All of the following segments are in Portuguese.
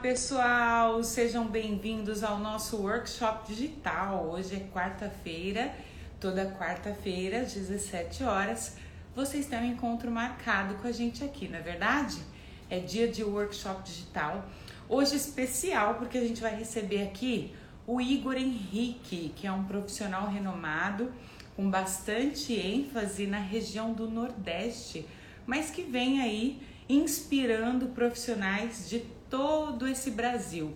pessoal, sejam bem-vindos ao nosso workshop digital. Hoje é quarta-feira, toda quarta-feira, às 17 horas, vocês têm um encontro marcado com a gente aqui, não é verdade? É dia de workshop digital. Hoje especial porque a gente vai receber aqui o Igor Henrique, que é um profissional renomado com bastante ênfase na região do Nordeste, mas que vem aí inspirando profissionais de todo esse Brasil.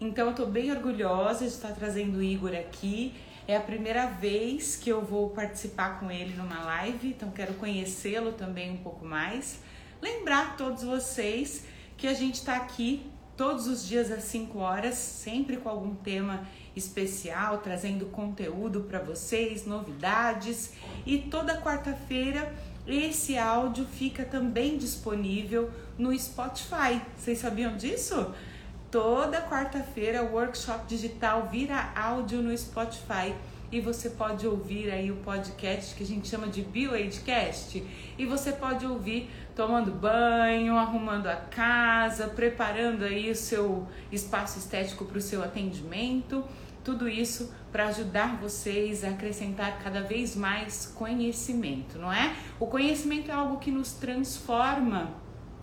Então eu estou bem orgulhosa de estar trazendo o Igor aqui. É a primeira vez que eu vou participar com ele numa live, então quero conhecê-lo também um pouco mais. Lembrar todos vocês que a gente está aqui todos os dias às 5 horas, sempre com algum tema especial, trazendo conteúdo para vocês, novidades. E toda quarta-feira esse áudio fica também disponível no Spotify. Vocês sabiam disso? Toda quarta-feira o workshop digital vira áudio no Spotify e você pode ouvir aí o podcast que a gente chama de BioAidcast e você pode ouvir tomando banho, arrumando a casa, preparando aí o seu espaço estético para o seu atendimento tudo isso para ajudar vocês a acrescentar cada vez mais conhecimento, não é? O conhecimento é algo que nos transforma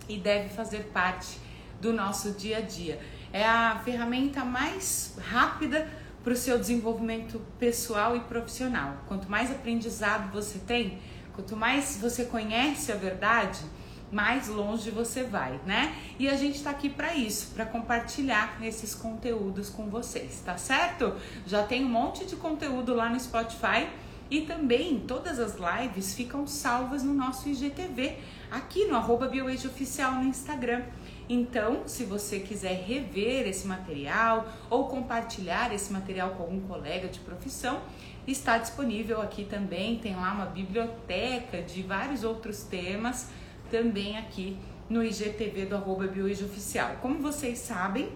e deve fazer parte do nosso dia a dia. É a ferramenta mais rápida para o seu desenvolvimento pessoal e profissional. Quanto mais aprendizado você tem, quanto mais você conhece a verdade, mais longe você vai, né? E a gente está aqui para isso, para compartilhar esses conteúdos com vocês, tá certo? Já tem um monte de conteúdo lá no Spotify e também todas as lives ficam salvas no nosso IGTV, aqui no arroba Oficial no Instagram. Então, se você quiser rever esse material ou compartilhar esse material com algum colega de profissão, está disponível aqui também. Tem lá uma biblioteca de vários outros temas também aqui no IGTV do arroba Oficial. Como vocês sabem,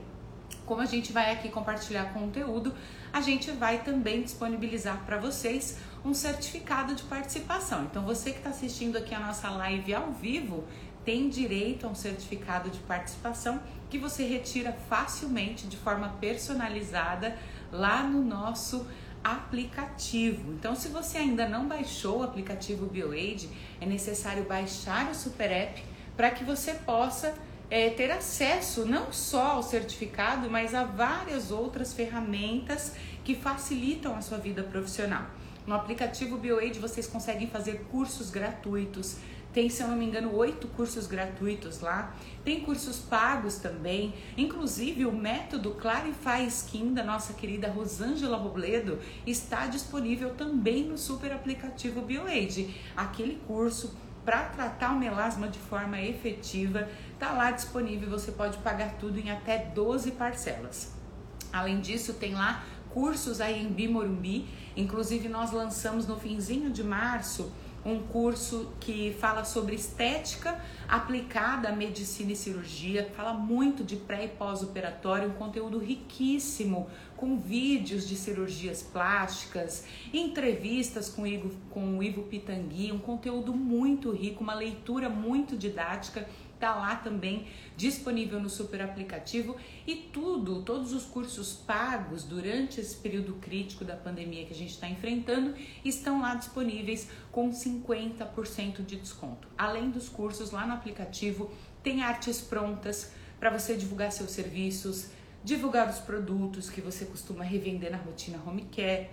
como a gente vai aqui compartilhar conteúdo, a gente vai também disponibilizar para vocês um certificado de participação. Então, você que está assistindo aqui a nossa live ao vivo tem direito a um certificado de participação que você retira facilmente de forma personalizada lá no nosso aplicativo. Então, se você ainda não baixou o aplicativo BioAid, é necessário baixar o Super App para que você possa é, ter acesso não só ao certificado, mas a várias outras ferramentas que facilitam a sua vida profissional. No aplicativo BioAid vocês conseguem fazer cursos gratuitos, tem, se eu não me engano, oito cursos gratuitos lá. Tem cursos pagos também. Inclusive, o método Clarify Skin da nossa querida Rosângela Robledo está disponível também no super aplicativo BioAid. Aquele curso para tratar o melasma de forma efetiva está lá disponível. Você pode pagar tudo em até 12 parcelas. Além disso, tem lá cursos aí em Bimorumbi. Inclusive, nós lançamos no finzinho de março um curso que fala sobre estética aplicada à medicina e cirurgia, fala muito de pré e pós-operatório, um conteúdo riquíssimo, com vídeos de cirurgias plásticas, entrevistas com Ivo, com o Ivo Pitangui, um conteúdo muito rico, uma leitura muito didática Tá lá também disponível no super aplicativo e tudo, todos os cursos pagos durante esse período crítico da pandemia que a gente está enfrentando estão lá disponíveis com 50% de desconto. Além dos cursos lá no aplicativo, tem artes prontas para você divulgar seus serviços, divulgar os produtos que você costuma revender na rotina home care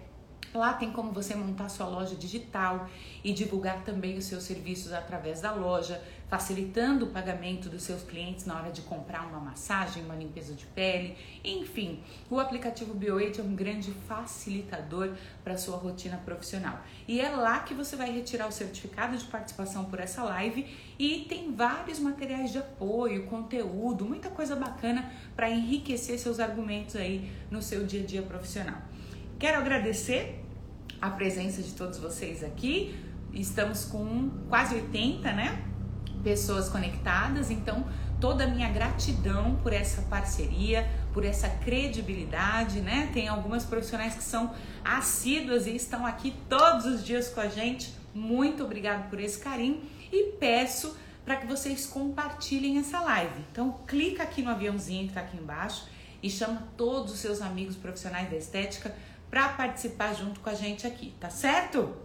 Lá tem como você montar sua loja digital e divulgar também os seus serviços através da loja, facilitando o pagamento dos seus clientes na hora de comprar uma massagem, uma limpeza de pele, enfim. O aplicativo BioAid é um grande facilitador para sua rotina profissional. E é lá que você vai retirar o certificado de participação por essa live e tem vários materiais de apoio, conteúdo, muita coisa bacana para enriquecer seus argumentos aí no seu dia a dia profissional. Quero agradecer a presença de todos vocês aqui. Estamos com quase 80, né? Pessoas conectadas, então toda a minha gratidão por essa parceria, por essa credibilidade, né? Tem algumas profissionais que são assíduas e estão aqui todos os dias com a gente. Muito obrigado por esse carinho e peço para que vocês compartilhem essa live. Então, clica aqui no aviãozinho que está aqui embaixo e chama todos os seus amigos profissionais da estética para participar junto com a gente aqui, tá certo?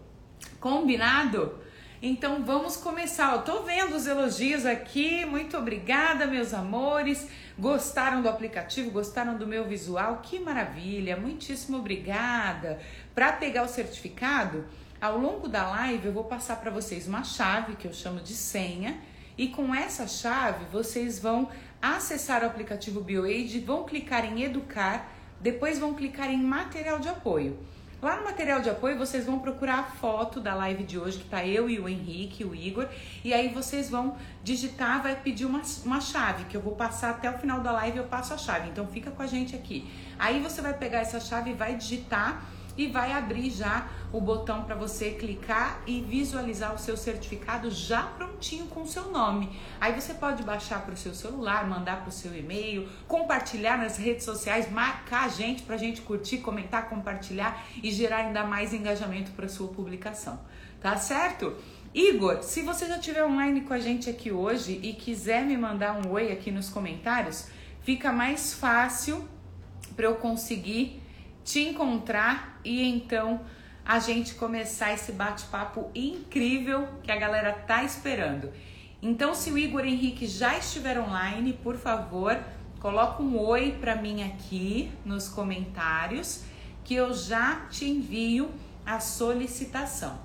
Combinado? Então vamos começar. Eu tô vendo os elogios aqui. Muito obrigada, meus amores. Gostaram do aplicativo? Gostaram do meu visual? Que maravilha! Muitíssimo obrigada. Para pegar o certificado, ao longo da live eu vou passar para vocês uma chave que eu chamo de senha e com essa chave vocês vão acessar o aplicativo BioAid, vão clicar em educar, depois vão clicar em material de apoio. Lá no material de apoio vocês vão procurar a foto da live de hoje, que tá eu e o Henrique, o Igor, e aí vocês vão digitar, vai pedir uma, uma chave, que eu vou passar até o final da live, eu passo a chave. Então fica com a gente aqui. Aí você vai pegar essa chave vai digitar e vai abrir já o botão para você clicar e visualizar o seu certificado já prontinho com o seu nome. Aí você pode baixar para o seu celular, mandar para o seu e-mail, compartilhar nas redes sociais, marcar a gente para a gente curtir, comentar, compartilhar e gerar ainda mais engajamento para sua publicação. Tá certo? Igor, se você já estiver online com a gente aqui hoje e quiser me mandar um oi aqui nos comentários, fica mais fácil para eu conseguir te encontrar e então a gente começar esse bate-papo incrível que a galera tá esperando. Então, se o Igor Henrique já estiver online, por favor, coloca um oi para mim aqui nos comentários que eu já te envio a solicitação.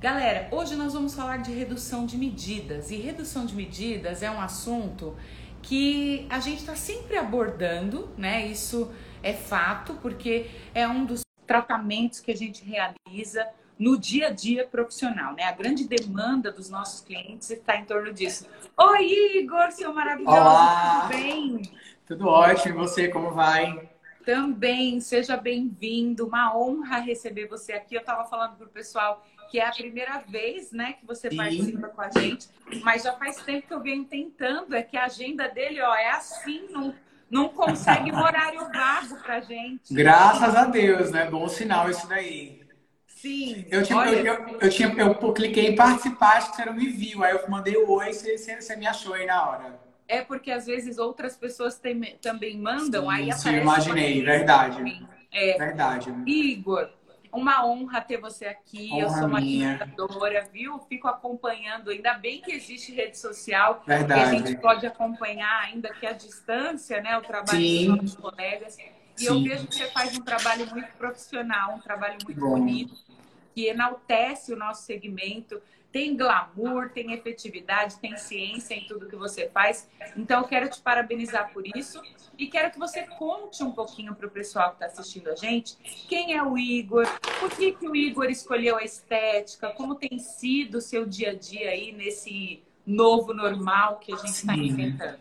Galera, hoje nós vamos falar de redução de medidas e redução de medidas é um assunto que a gente está sempre abordando, né? Isso é fato, porque é um dos tratamentos que a gente realiza no dia a dia profissional, né? A grande demanda dos nossos clientes está em torno disso. Oi, Igor, seu maravilhoso, Olá. tudo bem? Tudo ótimo, e você, como vai? Também, seja bem-vindo, uma honra receber você aqui. Eu estava falando para o pessoal que é a primeira vez, né, que você Sim. participa com a gente, mas já faz tempo que eu venho tentando, é que a agenda dele, ó, é assim, não, não consegue um horário vago pra gente. Graças a Deus, né? Bom sinal isso daí. Sim. Eu, tinha, olha, eu, eu, eu tinha, eu cliquei em participar, acho que você não me viu. Aí eu mandei o oi, você, você, me achou aí na hora. É porque às vezes outras pessoas tem- também mandam, Sim, aí sim, aparece. imaginei, uma- verdade. É, Verdade. Igor, uma honra ter você aqui. eu Honra sou uma admiradora, viu? Fico acompanhando. Ainda bem que existe rede social, que a Verdade. gente pode acompanhar, ainda que à distância, né? O trabalho Sim. dos nossos colegas. E eu Sim. vejo que você faz um trabalho muito profissional, um trabalho muito Bom. bonito, que enaltece o nosso segmento. Tem glamour, tem efetividade, tem ciência em tudo que você faz. Então, eu quero te parabenizar por isso e quero que você conte um pouquinho para o pessoal que está assistindo a gente quem é o Igor, por que, que o Igor escolheu a estética, como tem sido o seu dia a dia aí nesse novo normal que a gente está enfrentando.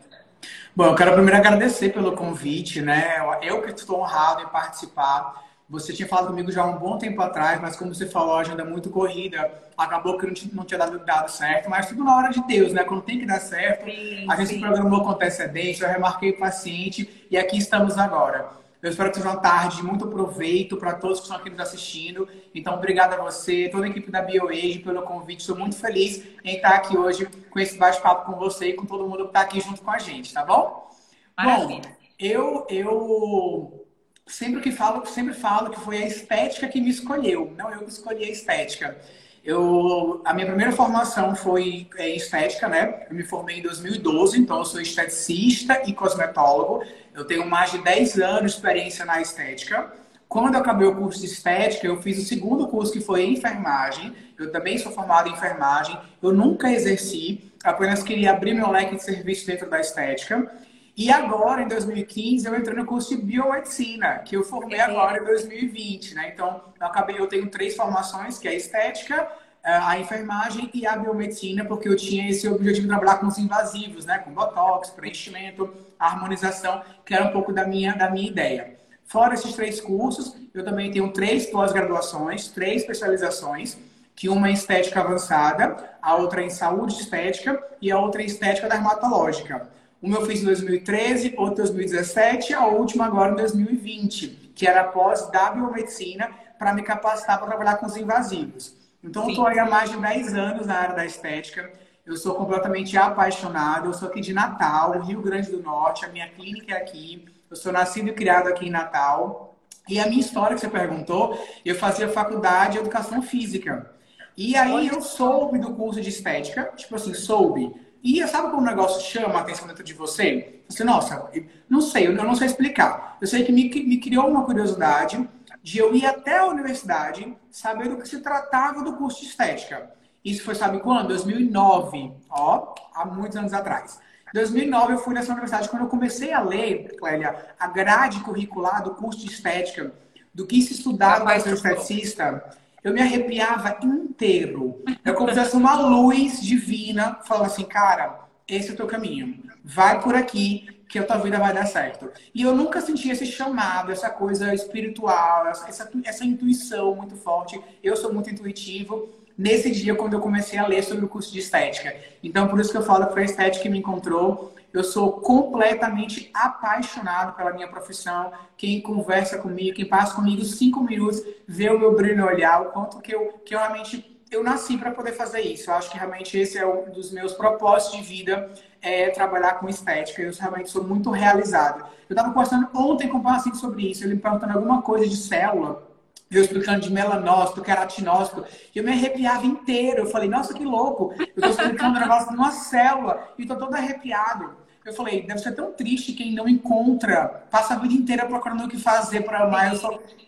Bom, eu quero primeiro agradecer pelo convite, né? Eu que estou honrado em participar. Você tinha falado comigo já há um bom tempo atrás, mas como você falou, a agenda é muito corrida, acabou que não tinha, não tinha dado, dado certo, mas tudo na hora de Deus, né? Quando tem que dar certo, Sim, a gente sim. programou com antecedência, eu remarquei o paciente e aqui estamos agora. Eu espero que seja uma tarde de muito proveito para todos que estão aqui nos assistindo. Então, obrigado a você, toda a equipe da BioAge pelo convite. Estou muito feliz em estar aqui hoje com esse bate-papo com você e com todo mundo que está aqui junto com a gente, tá bom? Bom, Maravilha. eu, eu sempre que falo, sempre falo que foi a estética que me escolheu, não eu que escolhi a estética. Eu, a minha primeira formação foi em estética, né? Eu me formei em 2012, então eu sou esteticista e cosmetólogo. Eu tenho mais de 10 anos de experiência na estética. Quando eu acabei o curso de estética, eu fiz o segundo curso que foi enfermagem. Eu também sou formado em enfermagem. Eu nunca exerci, apenas queria abrir meu leque de serviços dentro da estética. E agora, em 2015, eu entrei no curso de biomedicina, que eu formei agora em 2020, né? Então, eu acabei, eu tenho três formações, que é a estética, a enfermagem e a biomedicina, porque eu tinha esse objetivo de trabalhar com os invasivos, né? Com botox, preenchimento, harmonização, que era um pouco da minha, da minha ideia. Fora esses três cursos, eu também tenho três pós-graduações, três especializações, que uma é em estética avançada, a outra é em saúde estética e a outra é em estética dermatológica. Uma eu fiz em 2013, outra em 2017 e a última agora em 2020, que era pós biomedicina para me capacitar para trabalhar com os invasivos. Então, eu estou aí há mais de 10 anos na área da estética. Eu sou completamente apaixonado. Eu sou aqui de Natal, Rio Grande do Norte. A minha clínica é aqui. Eu sou nascido e criado aqui em Natal. E a minha história que você perguntou, eu fazia faculdade de educação física. E aí eu soube do curso de estética, tipo assim, soube. E sabe como o negócio chama a atenção dentro de você? Você, nossa, não sei, eu não sei explicar. Eu sei que me, me criou uma curiosidade de eu ir até a universidade saber do que se tratava do curso de estética. Isso foi, sabe quando? 2009, ó, há muitos anos atrás. 2009 eu fui nessa universidade quando eu comecei a ler, Clélia, a grade curricular do curso de estética, do que se estudava para ser esteticista, eu me arrepiava inteiro. É como se fosse uma luz divina falando assim, cara, esse é o teu caminho. Vai por aqui que a tua vida vai dar certo. E eu nunca senti esse chamado, essa coisa espiritual, essa, essa intuição muito forte. Eu sou muito intuitivo nesse dia quando eu comecei a ler sobre o curso de estética. Então, por isso que eu falo que foi a estética que me encontrou. Eu sou completamente apaixonado pela minha profissão. Quem conversa comigo, quem passa comigo cinco minutos, vê o meu brilho olhar, o quanto que eu, que eu realmente eu nasci para poder fazer isso. Eu acho que realmente esse é um dos meus propósitos de vida, é trabalhar com estética. Eu realmente sou muito realizado. Eu estava conversando ontem com o paciente sobre isso, ele me perguntando alguma coisa de célula eu explicando de melanócito, queratinócito, eu me arrepiava inteiro. Eu falei, nossa, que louco! Eu estou explicando um negócio numa célula e estou todo arrepiado. Eu falei, deve ser tão triste quem não encontra, passa a vida inteira procurando o que fazer para amar.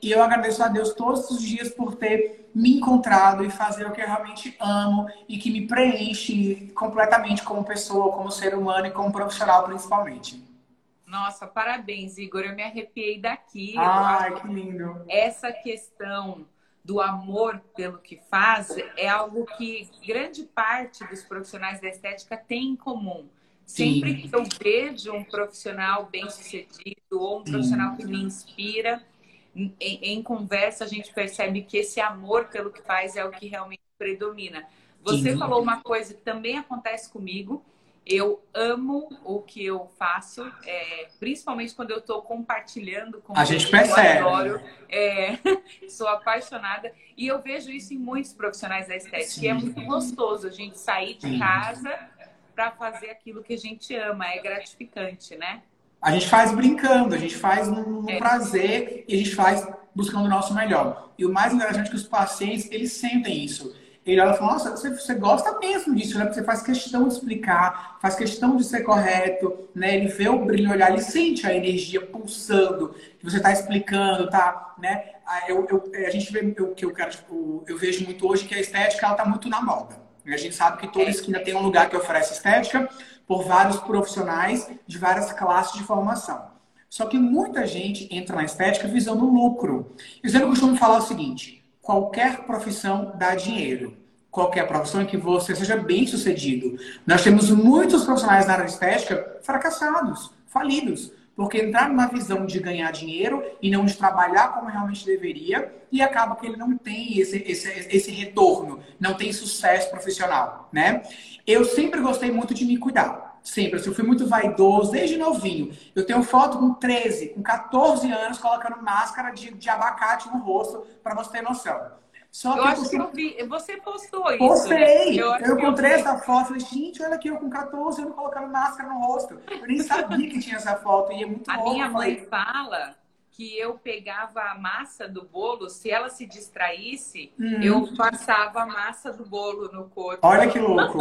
E eu agradeço a Deus todos os dias por ter me encontrado e fazer o que eu realmente amo e que me preenche completamente como pessoa, como ser humano e como profissional principalmente. Nossa, parabéns, Igor. Eu me arrepiei daqui. Ai, que lindo. Essa questão do amor pelo que faz é algo que grande parte dos profissionais da estética tem em comum. Sempre Sim. que eu vejo um profissional bem-sucedido ou um Sim. profissional que me inspira, em, em, conversa a gente percebe que esse amor pelo que faz é o que realmente predomina. Você Sim. falou uma coisa que também acontece comigo, eu amo o que eu faço, é, principalmente quando eu estou compartilhando com a gente percebe. Eu adoro, é, sou apaixonada e eu vejo isso em muitos profissionais da estética. Sim. E é muito gostoso a gente sair de Sim. casa para fazer aquilo que a gente ama, é gratificante, né? A gente faz brincando, a gente faz no, no é. prazer e a gente faz buscando o nosso melhor. E o mais interessante é que os pacientes, eles sentem isso ele olha e fala, nossa, você, você gosta mesmo disso, né? Porque você faz questão de explicar, faz questão de ser correto, né? Ele vê o brilho olhar, ele sente a energia pulsando, que você está explicando, tá? Né? Eu, eu, a gente vê o que eu quero, tipo, eu vejo muito hoje que a estética ela tá muito na moda. A gente sabe que toda esquina tem um lugar que oferece estética por vários profissionais de várias classes de formação. Só que muita gente entra na estética visando lucro. Eu sempre costumo falar o seguinte: qualquer profissão dá dinheiro. Qualquer profissão em que você seja bem sucedido. Nós temos muitos profissionais na área estética fracassados, falidos, porque entrar numa visão de ganhar dinheiro e não de trabalhar como realmente deveria, e acaba que ele não tem esse, esse, esse retorno, não tem sucesso profissional, né? Eu sempre gostei muito de me cuidar. Sempre. Assim, eu fui muito vaidoso desde novinho. Eu tenho foto com 13, com 14 anos, colocando máscara de, de abacate no rosto, para você ter noção. Só eu que acho que eu vi. Você postou isso. Postei. Né? Eu, eu encontrei essa foto. Falei, gente, olha aqui, eu com 14 anos colocando máscara no rosto. Eu nem sabia que tinha essa foto. E é muito A minha mãe fala que eu pegava a massa do bolo, se ela se distraísse, hum. eu passava a massa do bolo no corpo. Olha que louco!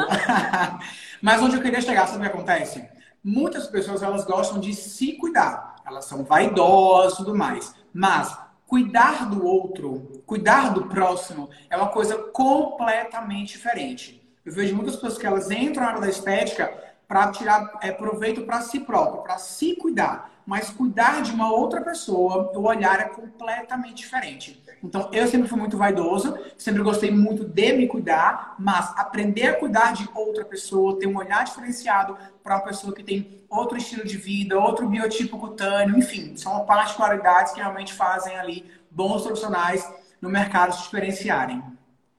Mas onde eu queria chegar, sabe o que acontece? Muitas pessoas elas gostam de se cuidar, elas são vaidosas e tudo mais. Mas cuidar do outro, cuidar do próximo, é uma coisa completamente diferente. Eu vejo muitas pessoas que elas entram na área da estética para tirar é, proveito para si próprio, para se cuidar mas cuidar de uma outra pessoa, o olhar é completamente diferente. Então, eu sempre fui muito vaidoso, sempre gostei muito de me cuidar, mas aprender a cuidar de outra pessoa, ter um olhar diferenciado para uma pessoa que tem outro estilo de vida, outro biotipo cutâneo, enfim, são particularidades que realmente fazem ali bons profissionais no mercado se diferenciarem.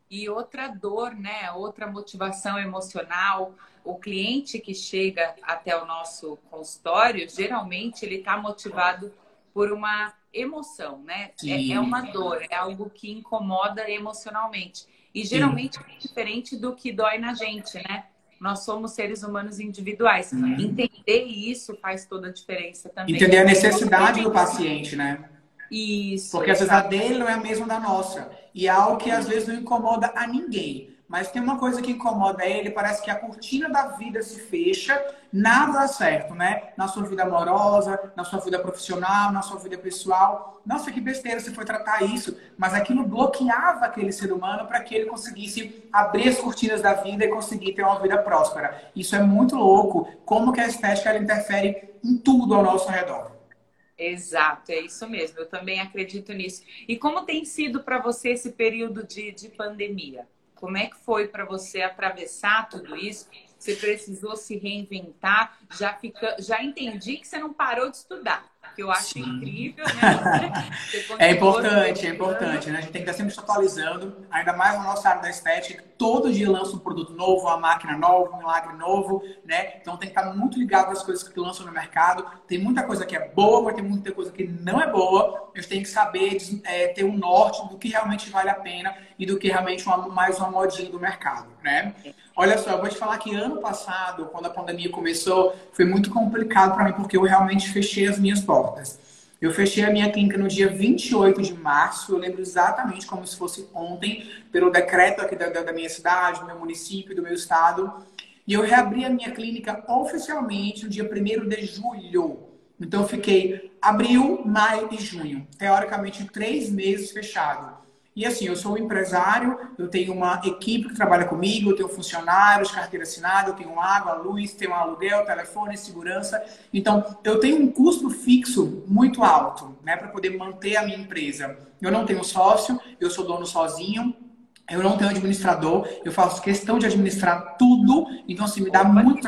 E outra dor, né? Outra motivação emocional, o cliente que chega até o nosso consultório, geralmente ele está motivado por uma emoção, né? É, é, uma dor, é algo que incomoda emocionalmente. E geralmente Sim. é diferente do que dói na gente, né? Nós somos seres humanos individuais. Uhum. Entender isso faz toda a diferença também. Entender a necessidade do paciente, né? Isso. Porque às vezes a dele não é a mesma da nossa. E é algo que às vezes não incomoda a ninguém. Mas tem uma coisa que incomoda ele, parece que a cortina da vida se fecha, nada dá certo, né? Na sua vida amorosa, na sua vida profissional, na sua vida pessoal. Nossa, que besteira você foi tratar isso. Mas aquilo bloqueava aquele ser humano para que ele conseguisse abrir as cortinas da vida e conseguir ter uma vida próspera. Isso é muito louco, como que a estética ela interfere em tudo ao nosso redor. Exato, é isso mesmo. Eu também acredito nisso. E como tem sido para você esse período de, de pandemia? Como é que foi para você atravessar tudo isso? Você precisou se reinventar? Já fica, já entendi que você não parou de estudar que eu acho Sim. incrível, né? é importante, é importante, né? A gente tem que estar sempre se atualizando, ainda mais na nossa área da estética. Todo dia lança um produto novo, uma máquina nova, um milagre novo, né? Então tem que estar muito ligado às coisas que lançam no mercado. Tem muita coisa que é boa, mas tem muita coisa que não é boa. A gente tem que saber é, ter um norte do que realmente vale a pena e do que realmente uma, mais uma modinha do mercado, né? Olha só, eu vou te falar que ano passado, quando a pandemia começou, foi muito complicado para mim, porque eu realmente fechei as minhas portas. Eu fechei a minha clínica no dia 28 de março, eu lembro exatamente como se fosse ontem, pelo decreto aqui da, da minha cidade, do meu município, do meu estado. E eu reabri a minha clínica oficialmente no dia 1 de julho. Então, eu fiquei abril, maio e junho. Teoricamente, três meses fechado. E assim, eu sou um empresário, eu tenho uma equipe que trabalha comigo, eu tenho funcionários, carteira assinada, eu tenho água, luz, tenho aluguel, telefone, segurança. Então, eu tenho um custo fixo muito alto, né, para poder manter a minha empresa. Eu não tenho sócio, eu sou dono sozinho, eu não tenho administrador, eu faço questão de administrar tudo, então assim, me dá muito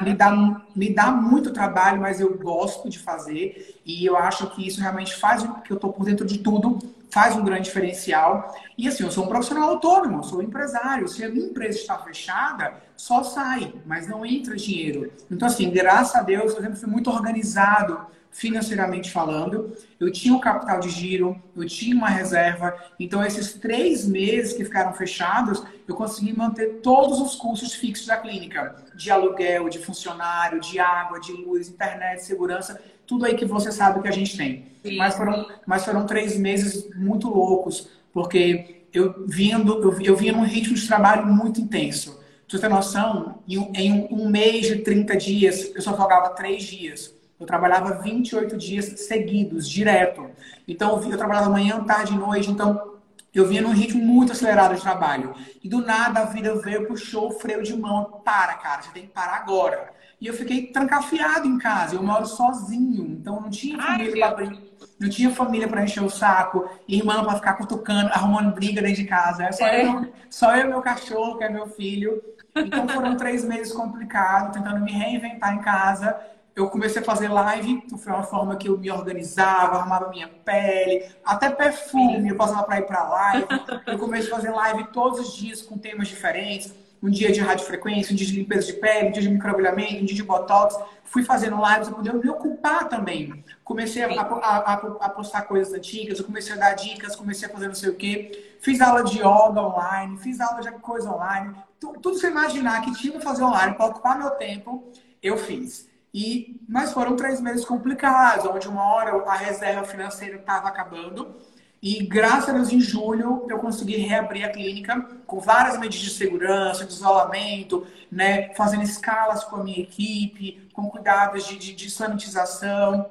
me dá, me dá muito trabalho, mas eu gosto de fazer e eu acho que isso realmente faz com que eu estou por dentro de tudo faz um grande diferencial. E assim, eu sou um profissional autônomo, sou um empresário. Se a minha empresa está fechada, só sai, mas não entra dinheiro. Então, assim, graças a Deus, eu sempre fui muito organizado financeiramente falando. Eu tinha um capital de giro, eu tinha uma reserva. Então, esses três meses que ficaram fechados, eu consegui manter todos os custos fixos da clínica: de aluguel, de funcionário, de água, de luz, internet, segurança tudo aí que você sabe que a gente tem. Mas foram, mas foram três meses muito loucos, porque eu vindo, eu, eu vinha num ritmo de trabalho muito intenso. Pra você ter noção, em, em um, um mês de 30 dias, eu só folgava três dias. Eu trabalhava 28 dias seguidos, direto. Então, eu trabalhava manhã, tarde e noite. Então, eu vinha num ritmo muito acelerado de trabalho. E do nada, a vida veio, puxou o freio de mão. Para, cara, você tem que parar agora. E eu fiquei trancafiado em casa. Eu moro sozinho, então não tinha família para não tinha família para encher o saco, irmã para ficar cutucando, arrumando briga dentro de casa. É só, é. Eu, só eu e meu cachorro, que é meu filho. Então foram três meses complicados, tentando me reinventar em casa. Eu comecei a fazer live, foi uma forma que eu me organizava, arrumava minha pele, até perfume, eu passava para ir para live. Eu comecei a fazer live todos os dias com temas diferentes um dia de radiofrequência, um dia de limpeza de pele, um dia de microagulhamento, um dia de botox. Fui fazendo lives para poder me ocupar também. Comecei a, a, a, a, postar coisas antigas, eu comecei a dar dicas, comecei a fazer não sei o quê. Fiz aula de yoga online, fiz aula de coisa online. Tudo, tudo você imaginar que tinha que fazer online para ocupar meu tempo, eu fiz. E, mas foram três meses complicados, onde uma hora a reserva financeira estava acabando e graças a Deus, em julho, eu consegui reabrir a clínica com várias medidas de segurança, de isolamento, né, fazendo escalas com a minha equipe, com cuidados de, de, de sanitização,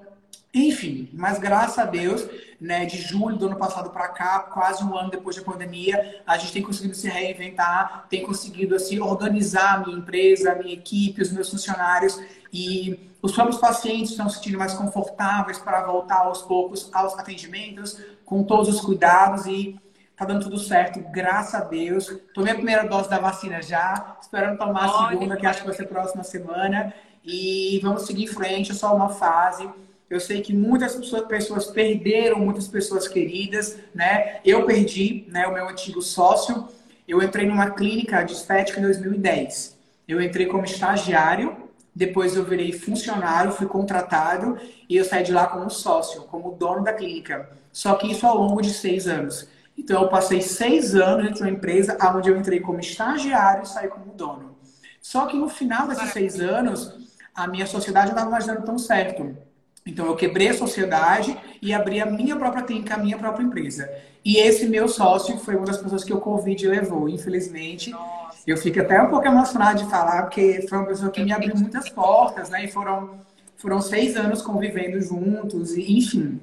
enfim. Mas graças a Deus, né, de julho do ano passado para cá, quase um ano depois da pandemia, a gente tem conseguido se reinventar, tem conseguido assim organizar a minha empresa, a minha equipe, os meus funcionários e os próprios pacientes estão se sentindo mais confortáveis para voltar aos poucos aos atendimentos, com todos os cuidados e tá dando tudo certo, graças a Deus. Tomei a primeira dose da vacina já, esperando tomar a segunda, que acho que vai ser próxima semana. E vamos seguir em frente, é só uma fase. Eu sei que muitas pessoas perderam, muitas pessoas queridas, né? Eu perdi, né, o meu antigo sócio. Eu entrei numa clínica de estética em 2010. Eu entrei como estagiário, depois eu virei funcionário, fui contratado e eu saí de lá como sócio, como dono da clínica. Só que isso ao longo de seis anos. Então, eu passei seis anos dentro de uma empresa onde eu entrei como estagiário e saí como dono. Só que no final desses seis anos, a minha sociedade não estava mais dando tão certo. Então eu quebrei a sociedade e abri a minha própria clínica, a minha própria empresa. E esse meu sócio foi uma das pessoas que o Covid levou, infelizmente. Nossa. Eu fico até um pouco emocionada de falar, porque foi uma pessoa que me abriu muitas portas, né? E foram, foram seis anos convivendo juntos, e enfim,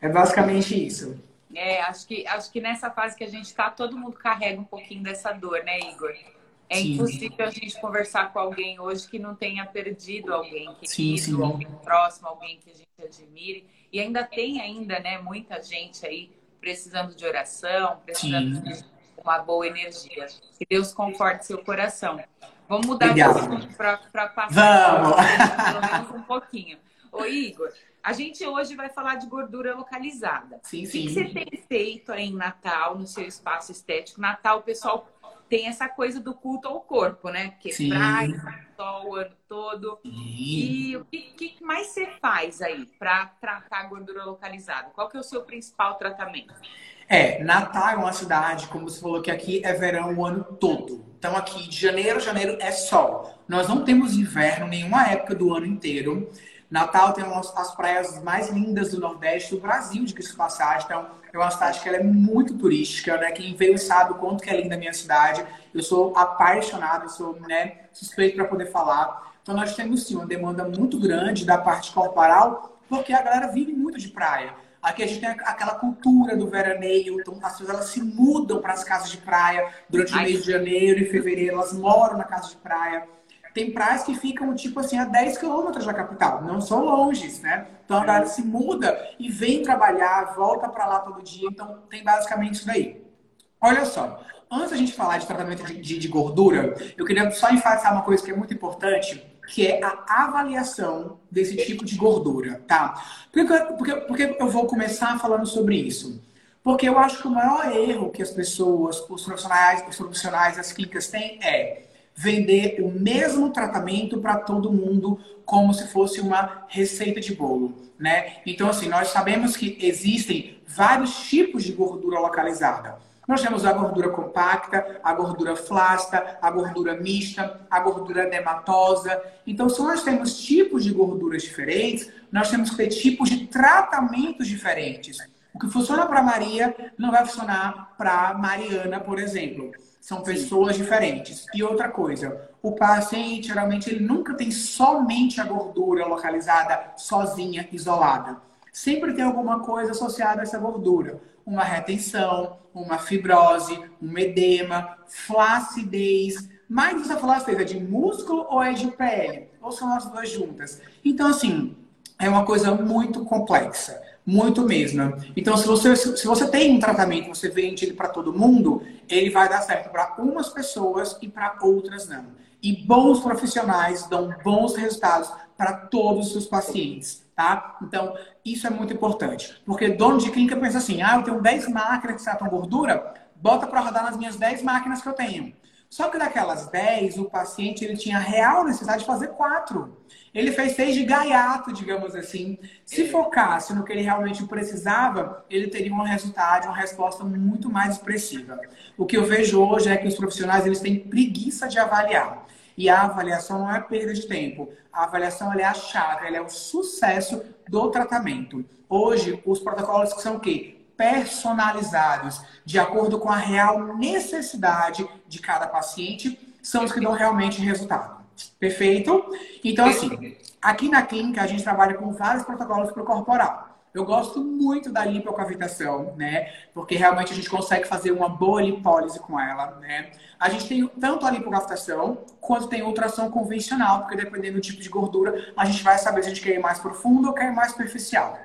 é basicamente isso. É, acho que, acho que nessa fase que a gente está, todo mundo carrega um pouquinho dessa dor, né, Igor? É sim. impossível a gente conversar com alguém hoje que não tenha perdido alguém querido, sim, sim. alguém próximo, alguém que a gente admire. E ainda tem ainda, né, muita gente aí precisando de oração, precisando de uma boa energia. Que Deus conforte seu coração. Vamos mudar de para passar Vamos. pelo menos um pouquinho. Ô, Igor, a gente hoje vai falar de gordura localizada. Sim, sim. O que você tem feito aí em Natal, no seu espaço estético? Natal, o pessoal tem essa coisa do culto ao corpo, né? Porque Sim. praia, sol o ano todo. Sim. E o que, que, mais você faz aí para tratar a gordura localizada? Qual que é o seu principal tratamento? É, Natal é uma cidade, como você falou que aqui é verão o ano todo. Então aqui de janeiro janeiro é sol. Nós não temos inverno nenhuma época do ano inteiro. Natal tem umas, as praias mais lindas do Nordeste do Brasil, de que passagem. Então, é uma cidade que ela é muito turística, né? Quem veio sabe o quanto que é linda a minha cidade. Eu sou apaixonado, eu sou né, suspeito para poder falar. Então, nós temos sim uma demanda muito grande da parte corporal, porque a galera vive muito de praia. Aqui a gente tem aquela cultura do veraneio, então as pessoas elas se mudam para as casas de praia durante o mês de janeiro e fevereiro, elas moram na casa de praia. Tem praias que ficam, tipo assim, a 10 quilômetros da capital, não são longes, né? Então a galera se muda e vem trabalhar, volta para lá todo dia. Então tem basicamente isso daí. Olha só, antes da gente falar de tratamento de, de, de gordura, eu queria só enfatizar uma coisa que é muito importante, que é a avaliação desse tipo de gordura, tá? Porque, porque, eu vou começar falando sobre isso? Porque eu acho que o maior erro que as pessoas, os profissionais, os profissionais, as clínicas têm é vender o mesmo tratamento para todo mundo como se fosse uma receita de bolo, né? Então assim, nós sabemos que existem vários tipos de gordura localizada. Nós temos a gordura compacta, a gordura flácida, a gordura mista, a gordura dermatosa. Então, se nós temos tipos de gorduras diferentes, nós temos que ter tipos de tratamentos diferentes. O que funciona para Maria não vai funcionar para Mariana, por exemplo. São pessoas Sim. diferentes. E outra coisa, o paciente geralmente ele nunca tem somente a gordura localizada sozinha, isolada. Sempre tem alguma coisa associada a essa gordura. Uma retenção, uma fibrose, um edema, flacidez. Mas essa flacidez é de músculo ou é de pele? Ou são as duas juntas? Então, assim, é uma coisa muito complexa. Muito mesmo. Então, se você, se você tem um tratamento, você vende ele para todo mundo, ele vai dar certo para umas pessoas e para outras não. E bons profissionais dão bons resultados para todos os seus pacientes, tá? Então, isso é muito importante. Porque dono de clínica pensa assim, ah, eu tenho 10 máquinas que tratam gordura, bota para rodar nas minhas 10 máquinas que eu tenho. Só que daquelas 10, o paciente ele tinha real necessidade de fazer 4. Ele fez seis de gaiato, digamos assim. Se é. focasse no que ele realmente precisava, ele teria um resultado, uma resposta muito mais expressiva. O que eu vejo hoje é que os profissionais eles têm preguiça de avaliar. E a avaliação não é perda de tempo. A avaliação é a chave, ela é o sucesso do tratamento. Hoje, os protocolos que são o quê? Personalizados, de acordo com a real necessidade de cada paciente, são os que dão realmente resultado. Perfeito? Então, assim, aqui na clínica a gente trabalha com vários protocolos para o corporal. Eu gosto muito da lipocavitação, né? Porque realmente a gente consegue fazer uma boa lipólise com ela, né? A gente tem tanto a lipocavitação quanto tem ultrassom convencional, porque dependendo do tipo de gordura, a gente vai saber se a gente quer ir mais profundo ou quer ir mais superficial.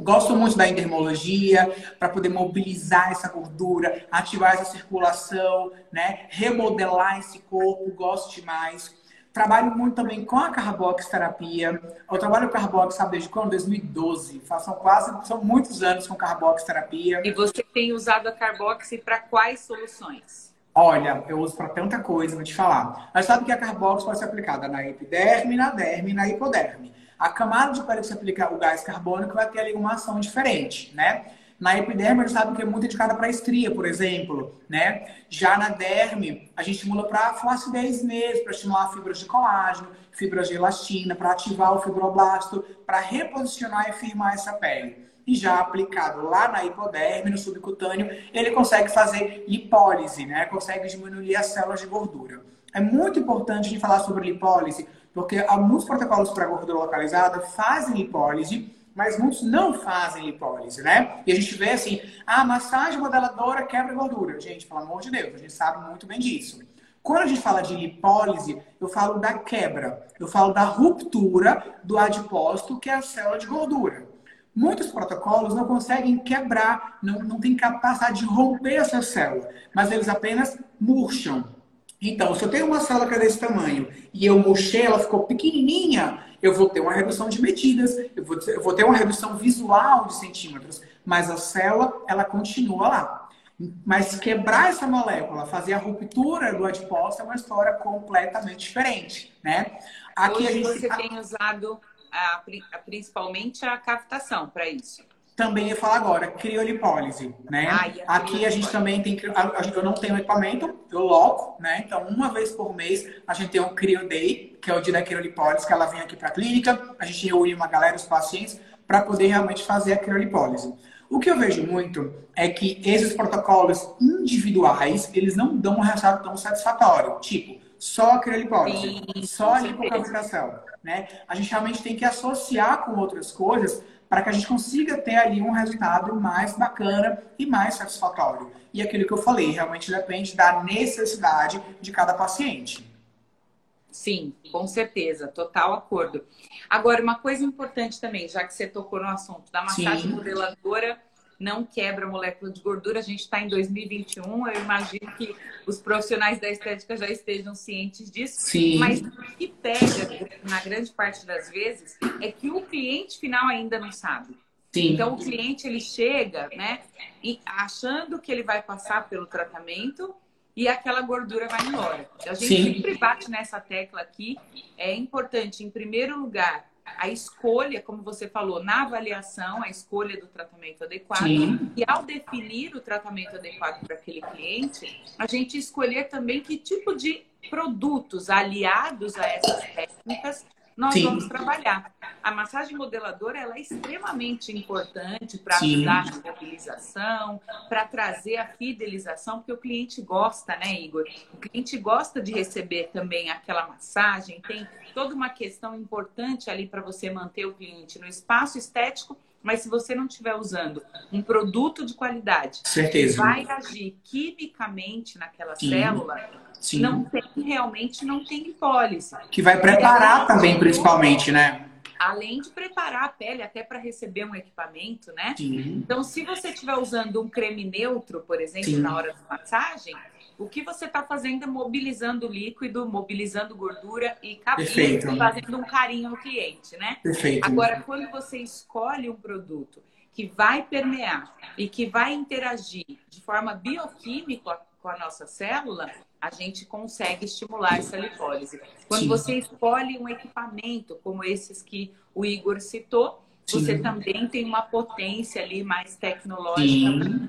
Gosto muito da endermologia para poder mobilizar essa gordura, ativar essa circulação, né? Remodelar esse corpo, gosto demais. Trabalho muito também com a Carbox terapia. Eu trabalho com Carbox, sabe, desde quando? 2012. São quase, são muitos anos com Carbox terapia. E você tem usado a Carbox para quais soluções? Olha, eu uso para tanta coisa, vou te falar. Mas sabe que a Carbox pode ser aplicada na epiderme, na derme e na hipoderme. A camada de pele que você aplica o gás carbônico vai ter ali uma ação diferente, né? Na epiderme, a gente sabe que é muito indicada para estria, por exemplo, né? Já na derme, a gente estimula para flacidez mesmo, para estimular fibras de colágeno, fibras de elastina, para ativar o fibroblasto, para reposicionar e firmar essa pele. E já aplicado lá na hipoderme, no subcutâneo, ele consegue fazer lipólise, né? Consegue diminuir as células de gordura. É muito importante a gente falar sobre lipólise, porque alguns protocolos para gordura localizada fazem lipólise, mas muitos não fazem lipólise, né? E a gente vê assim, a ah, massagem modeladora quebra gordura. Gente, pelo amor de Deus, a gente sabe muito bem disso. Quando a gente fala de lipólise, eu falo da quebra, eu falo da ruptura do adipócito, que é a célula de gordura. Muitos protocolos não conseguem quebrar, não, não tem capacidade de romper essa célula, mas eles apenas murcham. Então, se eu tenho uma célula que é desse tamanho e eu murchei, ela ficou pequenininha, eu vou ter uma redução de medidas, eu vou, eu vou ter uma redução visual de centímetros, mas a célula, ela continua lá. Mas quebrar essa molécula, fazer a ruptura do adipócito é uma história completamente diferente, né? Aqui Hoje a gente... você tem usado a, principalmente a captação para isso. Também ia falar agora, criolipólise, né? Ah, Aqui a gente também tem, eu não tenho equipamento, eu loco, né? Então, uma vez por mês, a gente tem o Crio Day, que é o dia da criolipólise, que ela vem aqui para a clínica, a gente reúne uma galera, os pacientes, para poder realmente fazer a criolipólise. O que eu vejo muito é que esses protocolos individuais, eles não dão um resultado tão satisfatório. Tipo, só a criolipólise, só a lipocavitação né? A gente realmente tem que associar com outras coisas para que a gente consiga ter ali um resultado mais bacana e mais satisfatório. E aquilo que eu falei, realmente depende da necessidade de cada paciente. Sim, com certeza, total acordo. Agora, uma coisa importante também, já que você tocou no assunto da massagem Sim. modeladora, não quebra molécula de gordura. A gente está em 2021, eu imagino que os profissionais da estética já estejam cientes disso. Sim. Mas o que pega, na grande parte das vezes, é que o cliente final ainda não sabe. Sim. Então o cliente ele chega, né, achando que ele vai passar pelo tratamento e aquela gordura vai embora. A gente Sim. sempre bate nessa tecla aqui. É importante, em primeiro lugar, a escolha, como você falou, na avaliação, a escolha do tratamento adequado. Sim. E ao definir o tratamento adequado para aquele cliente, a gente escolher também que tipo de produtos aliados a essas técnicas nós Sim. vamos trabalhar. A massagem modeladora ela é extremamente importante para ajudar na mobilização, para trazer a fidelização, porque o cliente gosta, né, Igor? O cliente gosta de receber também aquela massagem, tem toda uma questão importante ali para você manter o cliente no espaço estético. Mas se você não estiver usando um produto de qualidade Certeza. que vai agir quimicamente naquela Sim. célula, Sim. não tem realmente não tem hipólise. Que vai preparar também, principalmente, né? Além de preparar a pele até para receber um equipamento, né? Sim. Então, se você estiver usando um creme neutro, por exemplo, na hora da massagem, o que você está fazendo é mobilizando líquido, mobilizando gordura e cabelo, fazendo um carinho no cliente, né? Perfeito. Agora, quando você escolhe um produto que vai permear e que vai interagir de forma bioquímica com a nossa célula, a gente consegue estimular essa lipólise. Quando Sim. você escolhe um equipamento como esses que o Igor citou, Sim. você também tem uma potência ali mais tecnológica.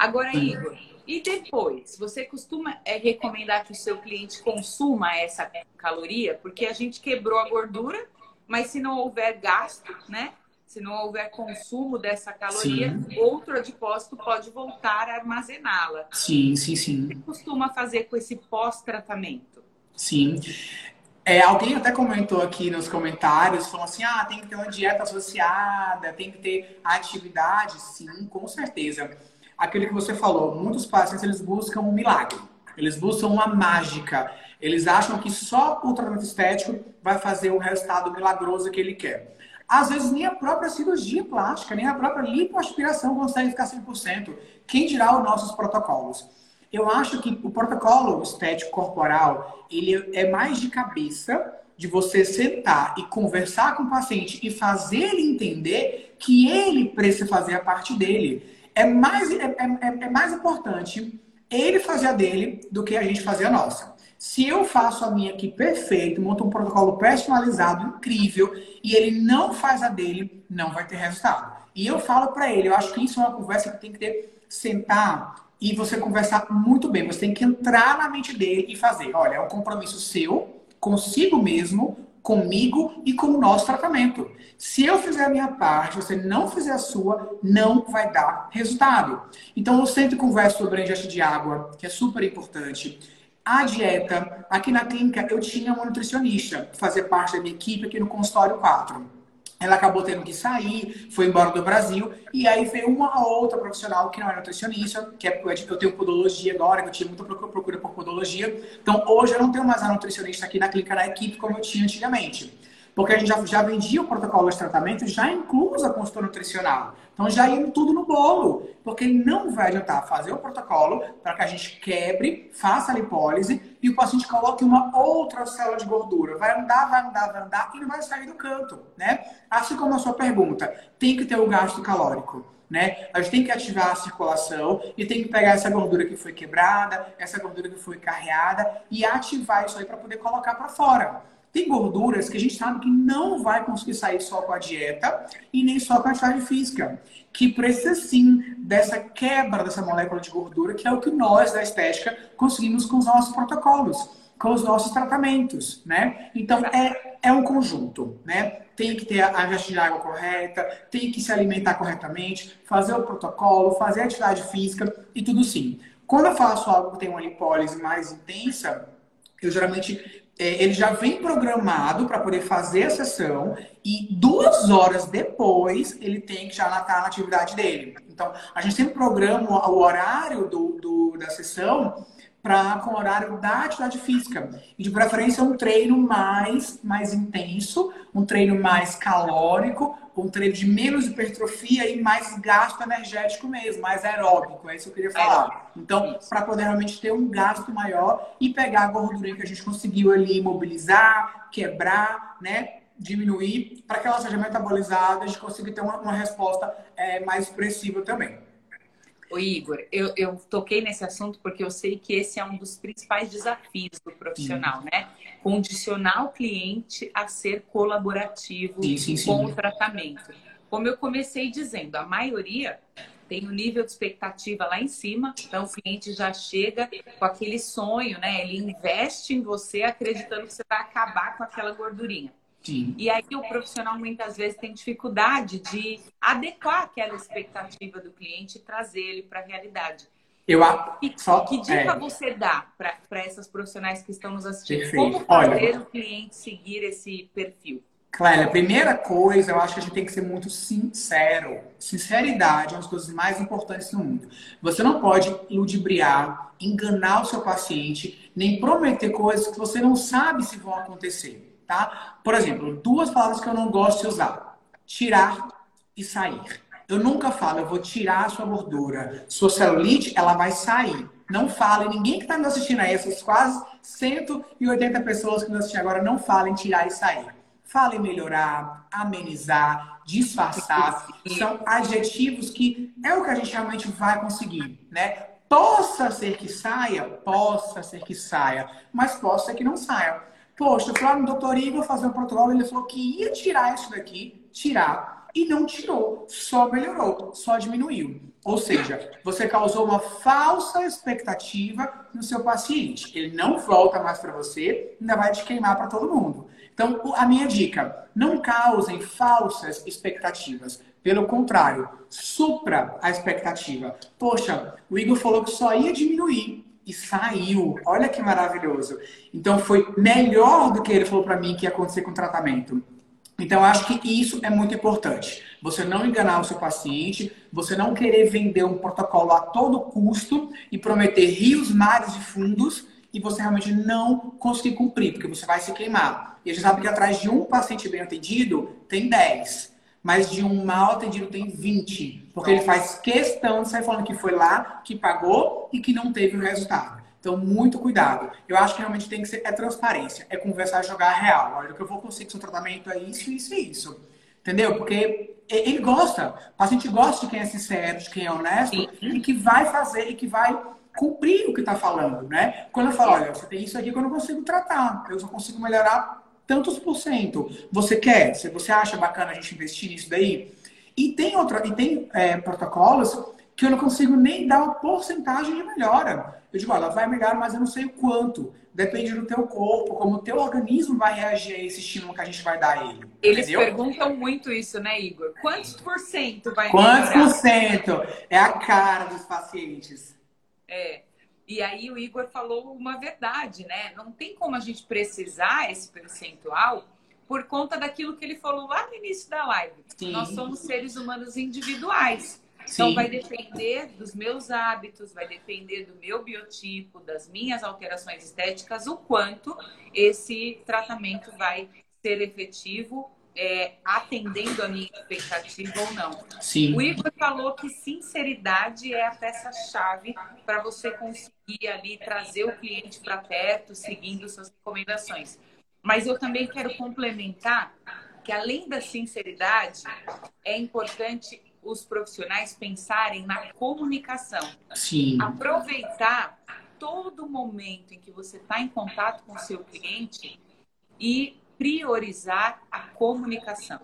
Agora, Igor, e depois, você costuma é, recomendar que o seu cliente consuma essa caloria? Porque a gente quebrou a gordura, mas se não houver gasto, né? se não houver consumo dessa caloria, sim. outro adipócito pode voltar a armazená-la. Sim, sim, sim. O que costuma fazer com esse pós-tratamento? Sim. É, alguém até comentou aqui nos comentários, falou assim, ah, tem que ter uma dieta associada, tem que ter atividade. Sim, com certeza. Aquilo que você falou, muitos pacientes, eles buscam um milagre. Eles buscam uma mágica. Eles acham que só o tratamento estético vai fazer o resultado milagroso que ele quer. Às vezes nem a própria cirurgia plástica, nem a própria lipoaspiração consegue ficar 100%. Quem dirá os nossos protocolos? Eu acho que o protocolo estético corporal, ele é mais de cabeça, de você sentar e conversar com o paciente e fazer ele entender que ele precisa fazer a parte dele. É mais, é, é, é mais importante ele fazer a dele do que a gente fazer a nossa. Se eu faço a minha aqui perfeito, monto um protocolo personalizado, incrível, e ele não faz a dele, não vai ter resultado. E eu falo para ele, eu acho que isso é uma conversa que tem que ter, sentar e você conversar muito bem. Você tem que entrar na mente dele e fazer. Olha, é um compromisso seu, consigo mesmo, comigo e com o nosso tratamento. Se eu fizer a minha parte, você não fizer a sua, não vai dar resultado. Então, eu sempre converso sobre a ingesta de água, que é super importante. A dieta, aqui na clínica, eu tinha uma nutricionista, fazer parte da minha equipe aqui no consultório 4. Ela acabou tendo que sair, foi embora do Brasil, e aí veio uma outra profissional que não é nutricionista, que é eu tenho podologia agora, que eu tinha muita procura por podologia. Então hoje eu não tenho mais a nutricionista aqui na clínica da equipe como eu tinha antigamente. Porque a gente já, já vendia o protocolo de tratamento já incluso a consulta nutricional. Então já ia tudo no bolo. Porque não vai adiantar fazer o protocolo para que a gente quebre, faça a lipólise e o paciente coloque uma outra célula de gordura. Vai andar, vai andar, vai andar e não vai sair do canto, né? Assim como a sua pergunta, tem que ter o gasto calórico. Né? A gente tem que ativar a circulação e tem que pegar essa gordura que foi quebrada, essa gordura que foi carreada e ativar isso aí para poder colocar para fora. Tem gorduras que a gente sabe que não vai conseguir sair só com a dieta e nem só com a atividade física. Que precisa sim dessa quebra dessa molécula de gordura, que é o que nós da estética conseguimos com os nossos protocolos, com os nossos tratamentos, né? Então é, é um conjunto, né? Tem que ter a ingestão de água correta, tem que se alimentar corretamente, fazer o protocolo, fazer a atividade física e tudo sim. Quando eu faço algo que tem uma lipólise mais intensa, eu geralmente ele já vem programado para poder fazer a sessão e duas horas depois ele tem que já estar na atividade dele. Então, a gente sempre programa o horário do, do da sessão para com o horário da atividade física. E de preferência um treino mais, mais intenso, um treino mais calórico, um treino de menos hipertrofia e mais gasto energético mesmo, mais aeróbico. É isso que eu queria falar. Então, para poder realmente ter um gasto maior e pegar a gordura que a gente conseguiu ali mobilizar, quebrar, né? Diminuir, para que ela seja metabolizada, a gente consiga ter uma, uma resposta é, mais expressiva também. O Igor, eu, eu toquei nesse assunto porque eu sei que esse é um dos principais desafios do profissional, sim. né? Condicionar o cliente a ser colaborativo sim, sim, com o tratamento. Como eu comecei dizendo, a maioria tem o um nível de expectativa lá em cima, então o cliente já chega com aquele sonho, né? Ele investe em você acreditando que você vai acabar com aquela gordurinha. Sim. E aí o profissional muitas vezes tem dificuldade de adequar aquela expectativa do cliente e trazer ele para a realidade. Eu, que, só, que dica é... você dá para essas profissionais que estão nos assistindo? Perfeito. Como fazer Olha, o cliente seguir esse perfil? Clélia, a primeira coisa, eu acho que a gente tem que ser muito sincero. Sinceridade é uma das coisas mais importantes no mundo. Você não pode ludibriar, enganar o seu paciente, nem prometer coisas que você não sabe se vão acontecer tá? Por exemplo, duas palavras que eu não gosto de usar: tirar e sair. Eu nunca falo, eu vou tirar a sua gordura. Sua celulite, ela vai sair. Não fala, ninguém que está nos assistindo aí, essas quase 180 pessoas que nos assistem agora, não falem tirar e sair. Fala em melhorar, amenizar, disfarçar. São adjetivos que é o que a gente realmente vai conseguir, né? Possa ser que saia, possa ser que saia, mas possa ser que não saia. Poxa, eu fui no doutor Igor fazer um protocolo, ele falou que ia tirar isso daqui, tirar, e não tirou, só melhorou, só diminuiu. Ou seja, você causou uma falsa expectativa no seu paciente. Ele não volta mais para você, ainda vai te queimar para todo mundo. Então, a minha dica: não causem falsas expectativas. Pelo contrário, supra a expectativa. Poxa, o Igor falou que só ia diminuir e saiu. Olha que maravilhoso. Então foi melhor do que ele falou para mim que ia acontecer com o tratamento. Então acho que isso é muito importante. Você não enganar o seu paciente, você não querer vender um protocolo a todo custo e prometer rios, mares e fundos e você realmente não conseguir cumprir, porque você vai se queimar. E a gente sabe que atrás de um paciente bem atendido tem 10 mas de um mal atendido tem 20. Porque ele faz questão de sair falando que foi lá, que pagou e que não teve o resultado. Então, muito cuidado. Eu acho que realmente tem que ser é transparência, é conversar, jogar real. Olha, o que eu vou conseguir com seu tratamento é isso, isso e isso. Entendeu? Porque ele gosta, o paciente gosta de quem é sincero, de quem é honesto Sim. e que vai fazer e que vai cumprir o que está falando, né? Quando eu falo, olha, você tem isso aqui que eu não consigo tratar, eu só consigo melhorar tantos por cento. Você quer? Se você acha bacana a gente investir nisso daí? E tem outra, e tem é, protocolos que eu não consigo nem dar uma porcentagem de melhora. Eu digo, olha, vai melhorar, mas eu não sei o quanto. Depende do teu corpo, como o teu organismo vai reagir a esse estímulo que a gente vai dar a ele. Eles entendeu? perguntam muito isso, né, Igor? Quantos por cento vai Quantos melhorar? por cento? É a cara dos pacientes. É. E aí o Igor falou uma verdade, né? Não tem como a gente precisar esse percentual por conta daquilo que ele falou lá no início da live. Sim. Nós somos seres humanos individuais. Então, Sim. vai depender dos meus hábitos, vai depender do meu biotipo, das minhas alterações estéticas, o quanto esse tratamento vai ser efetivo, é, atendendo a minha expectativa ou não. Sim. O Igor falou que sinceridade é a peça-chave para você conseguir ali trazer o cliente para perto, seguindo suas recomendações. Mas eu também quero complementar que, além da sinceridade, é importante os profissionais pensarem na comunicação. Sim. Aproveitar todo momento em que você está em contato com o seu cliente e priorizar a comunicação.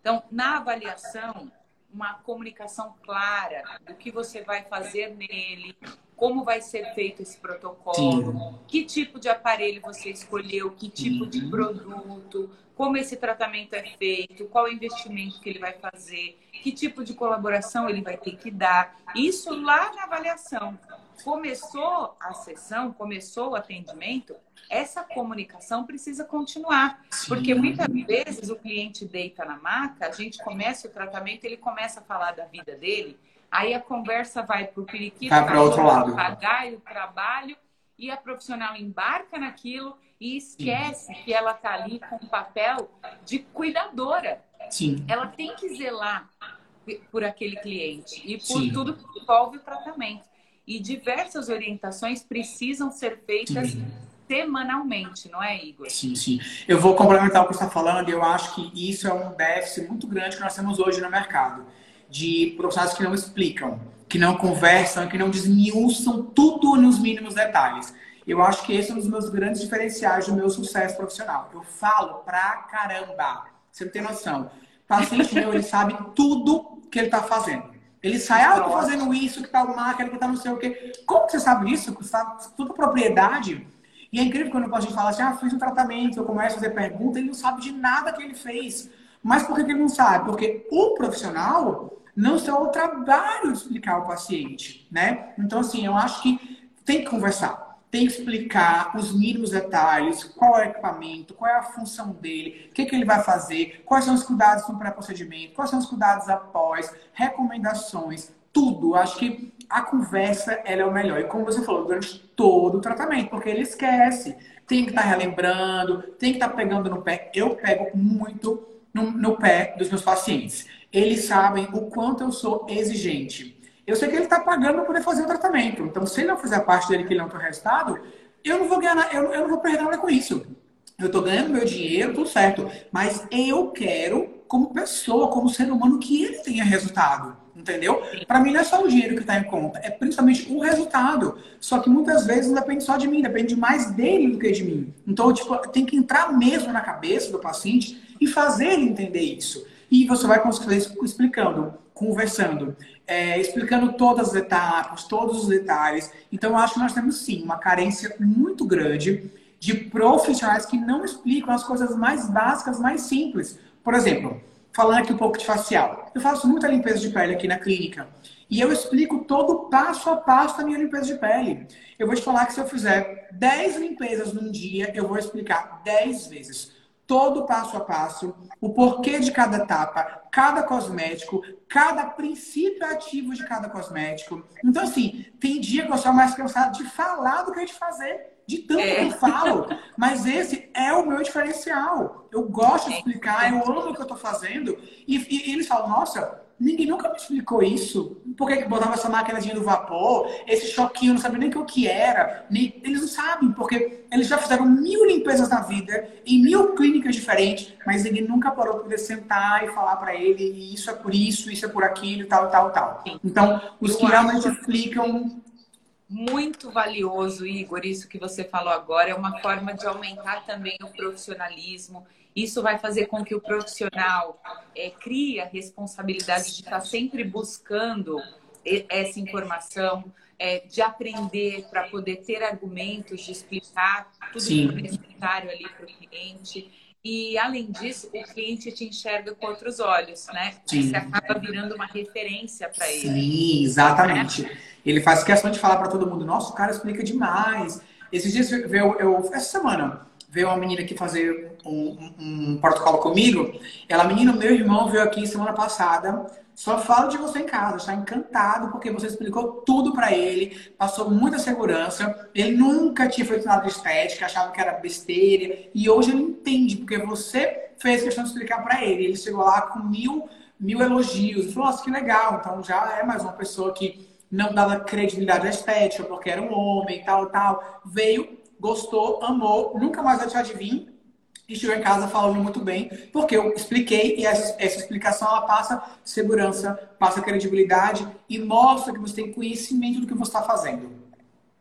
Então, na avaliação, uma comunicação clara do que você vai fazer nele, como vai ser feito esse protocolo, Sim. que tipo de aparelho você escolheu, que tipo uhum. de produto, como esse tratamento é feito, qual o investimento que ele vai fazer, que tipo de colaboração ele vai ter que dar. Isso lá na avaliação. Começou a sessão, começou o atendimento, essa comunicação precisa continuar. Porque muitas vezes o cliente deita na maca, a gente começa o tratamento, ele começa a falar da vida dele, aí a conversa vai para o periquito, para outro lado. pagar o trabalho, e a profissional embarca naquilo e esquece Sim. que ela está ali com o papel de cuidadora. Sim. Ela tem que zelar por aquele cliente e por Sim. tudo que envolve o tratamento. E diversas orientações precisam ser feitas sim. semanalmente, não é, Igor? Sim, sim. Eu vou complementar o que você está falando. Eu acho que isso é um déficit muito grande que nós temos hoje no mercado. De profissionais que não explicam, que não conversam, que não desmiuçam tudo nos mínimos detalhes. Eu acho que esse é um dos meus grandes diferenciais do meu sucesso profissional. Eu falo pra caramba. Você não tem noção. O paciente meu, ele sabe tudo que ele está fazendo. Ele sai, ah, eu tô fazendo isso, que tá o máquina, que tá não sei o quê. Como você sabe isso? Você sabe toda propriedade. E é incrível quando a gente fala assim, ah, fiz um tratamento, eu começo a fazer pergunta, ele não sabe de nada que ele fez. Mas por que ele não sabe? Porque o profissional não se o trabalho de explicar ao paciente, né? Então, assim, eu acho que tem que conversar tem que explicar os mínimos detalhes, qual é o equipamento, qual é a função dele, o que, que ele vai fazer, quais são os cuidados no pré-procedimento, quais são os cuidados após, recomendações, tudo. Acho que a conversa ela é o melhor. E como você falou, durante todo o tratamento, porque ele esquece. Tem que estar tá relembrando, tem que estar tá pegando no pé. Eu pego muito no, no pé dos meus pacientes. Eles sabem o quanto eu sou exigente eu sei que ele está pagando para poder fazer o tratamento. Então, se ele não fizer a parte dele que ele não tem resultado, eu não vou ganhar, eu, eu não vou perder nada com isso. Eu estou ganhando meu dinheiro, tudo certo. Mas eu quero, como pessoa, como ser humano, que ele tenha resultado. Entendeu? Para mim não é só o dinheiro que está em conta, é principalmente o resultado. Só que muitas vezes não depende só de mim, depende mais dele do que de mim. Então, tipo, tem que entrar mesmo na cabeça do paciente e fazer ele entender isso. E você vai conseguir explicando, conversando é, explicando todas as etapas, todos os detalhes. Então, eu acho que nós temos sim uma carência muito grande de profissionais que não explicam as coisas mais básicas, mais simples. Por exemplo, falando aqui um pouco de facial. Eu faço muita limpeza de pele aqui na clínica. E eu explico todo o passo a passo da minha limpeza de pele. Eu vou te falar que se eu fizer 10 limpezas num dia, eu vou explicar 10 vezes todo passo a passo, o porquê de cada etapa, cada cosmético, cada princípio ativo de cada cosmético. Então, assim, tem dia que eu sou mais cansado de falar do que de fazer. De tanto é. que eu falo. Mas esse é o meu diferencial. Eu gosto de explicar, eu amo o que eu tô fazendo. E, e, e eles falam, nossa, Ninguém nunca me explicou isso. Por que, que botava essa máquina do vapor? Esse choquinho, não sabia nem o que era. Nem... Eles não sabem, porque eles já fizeram mil limpezas na vida, em mil clínicas diferentes, mas ninguém nunca parou para poder sentar e falar para ele: isso é por isso, isso é por aquilo, tal, tal, tal. Então, os que realmente explicam muito valioso, Igor, isso que você falou agora. É uma forma de aumentar também o profissionalismo. Isso vai fazer com que o profissional é, crie a responsabilidade de estar sempre buscando essa informação, é, de aprender para poder ter argumentos, de explicar tudo Sim. que é necessário ali para o cliente. E, além disso, o cliente te enxerga com outros olhos, né? Sim. Você acaba virando uma referência para ele. Sim, exatamente. Né? Ele faz questão de falar para todo mundo: nossa, o cara explica demais. Esses dias, eu, eu, essa semana, veio uma menina aqui fazer um, um, protocolo comigo. Ela, menina, meu irmão veio aqui semana passada só fala de você em casa, está encantado porque você explicou tudo para ele, passou muita segurança. Ele nunca tinha feito nada de estética, achava que era besteira. E hoje ele entende, porque você fez questão de explicar para ele. Ele chegou lá com mil, mil elogios. Ele falou, nossa, que legal. Então já é mais uma pessoa que não dava credibilidade à estética, porque era um homem, tal, tal. Veio, gostou, amou, nunca mais vai te adivinhar e chegou em casa falando muito bem, porque eu expliquei e essa, essa, explicação ela passa segurança, passa credibilidade e mostra que você tem conhecimento do que você está fazendo.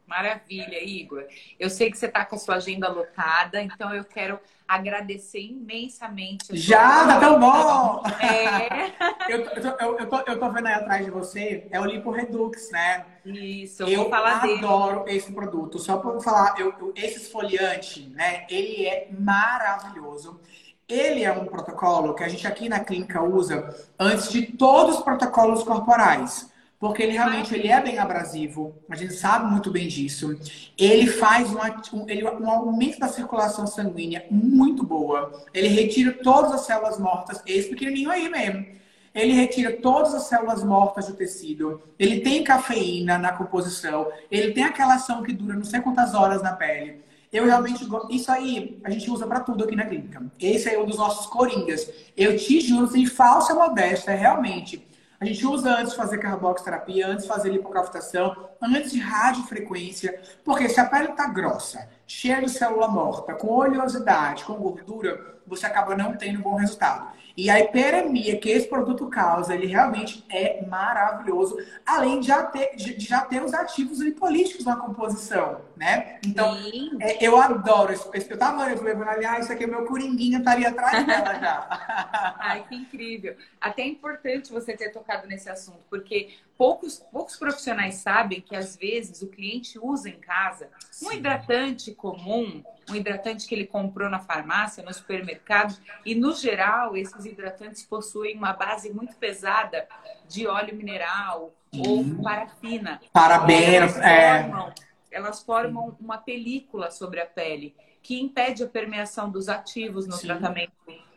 Maravilha, Igor. Eu sei que você está com a sua agenda lotada, então eu quero agradecer imensamente. Já, tá tão bom! É. eu, eu, eu, tô, eu tô vendo aí atrás de você, é o Lipo Redux, né? Isso, eu, eu vou falar dele. Eu adoro esse produto. Só para falar, eu, eu, esse esfoliante, né? Ele é maravilhoso. Ele é um protocolo que a gente aqui na clínica usa antes de todos os protocolos corporais. Porque ele realmente ele é bem abrasivo, a gente sabe muito bem disso. Ele faz um, ele, um aumento da circulação sanguínea muito boa. Ele retira todas as células mortas, esse pequenininho aí mesmo. Ele retira todas as células mortas do tecido. Ele tem cafeína na composição. Ele tem aquela ação que dura não sei quantas horas na pele. Eu realmente gosto. Isso aí a gente usa para tudo aqui na clínica. Esse é um dos nossos coringas. Eu te juro, sem falsa modéstia, realmente a gente usa antes de fazer carboxterapia, antes de fazer lipocavitação, antes de radiofrequência, porque se a pele está grossa, cheia de célula morta, com oleosidade, com gordura, você acaba não tendo bom resultado. E a hiperemia que esse produto causa, ele realmente é maravilhoso, além de já ter, de já ter os ativos lipolíticos na composição, né? Então, é, eu adoro esse, Eu tava levando ali, ah, isso aqui é meu coringuinho, estaria atrás dela já. Ai, que incrível. Até é importante você ter tocado nesse assunto, porque poucos, poucos profissionais sabem que às vezes o cliente usa em casa um hidratante comum, um hidratante que ele comprou na farmácia, no supermercado, e no geral esses hidratantes possuem uma base muito pesada de óleo mineral ou uhum. parafina. Parabéns, elas é. Formam, elas formam uma película sobre a pele que impede a permeação dos ativos no Sim. tratamento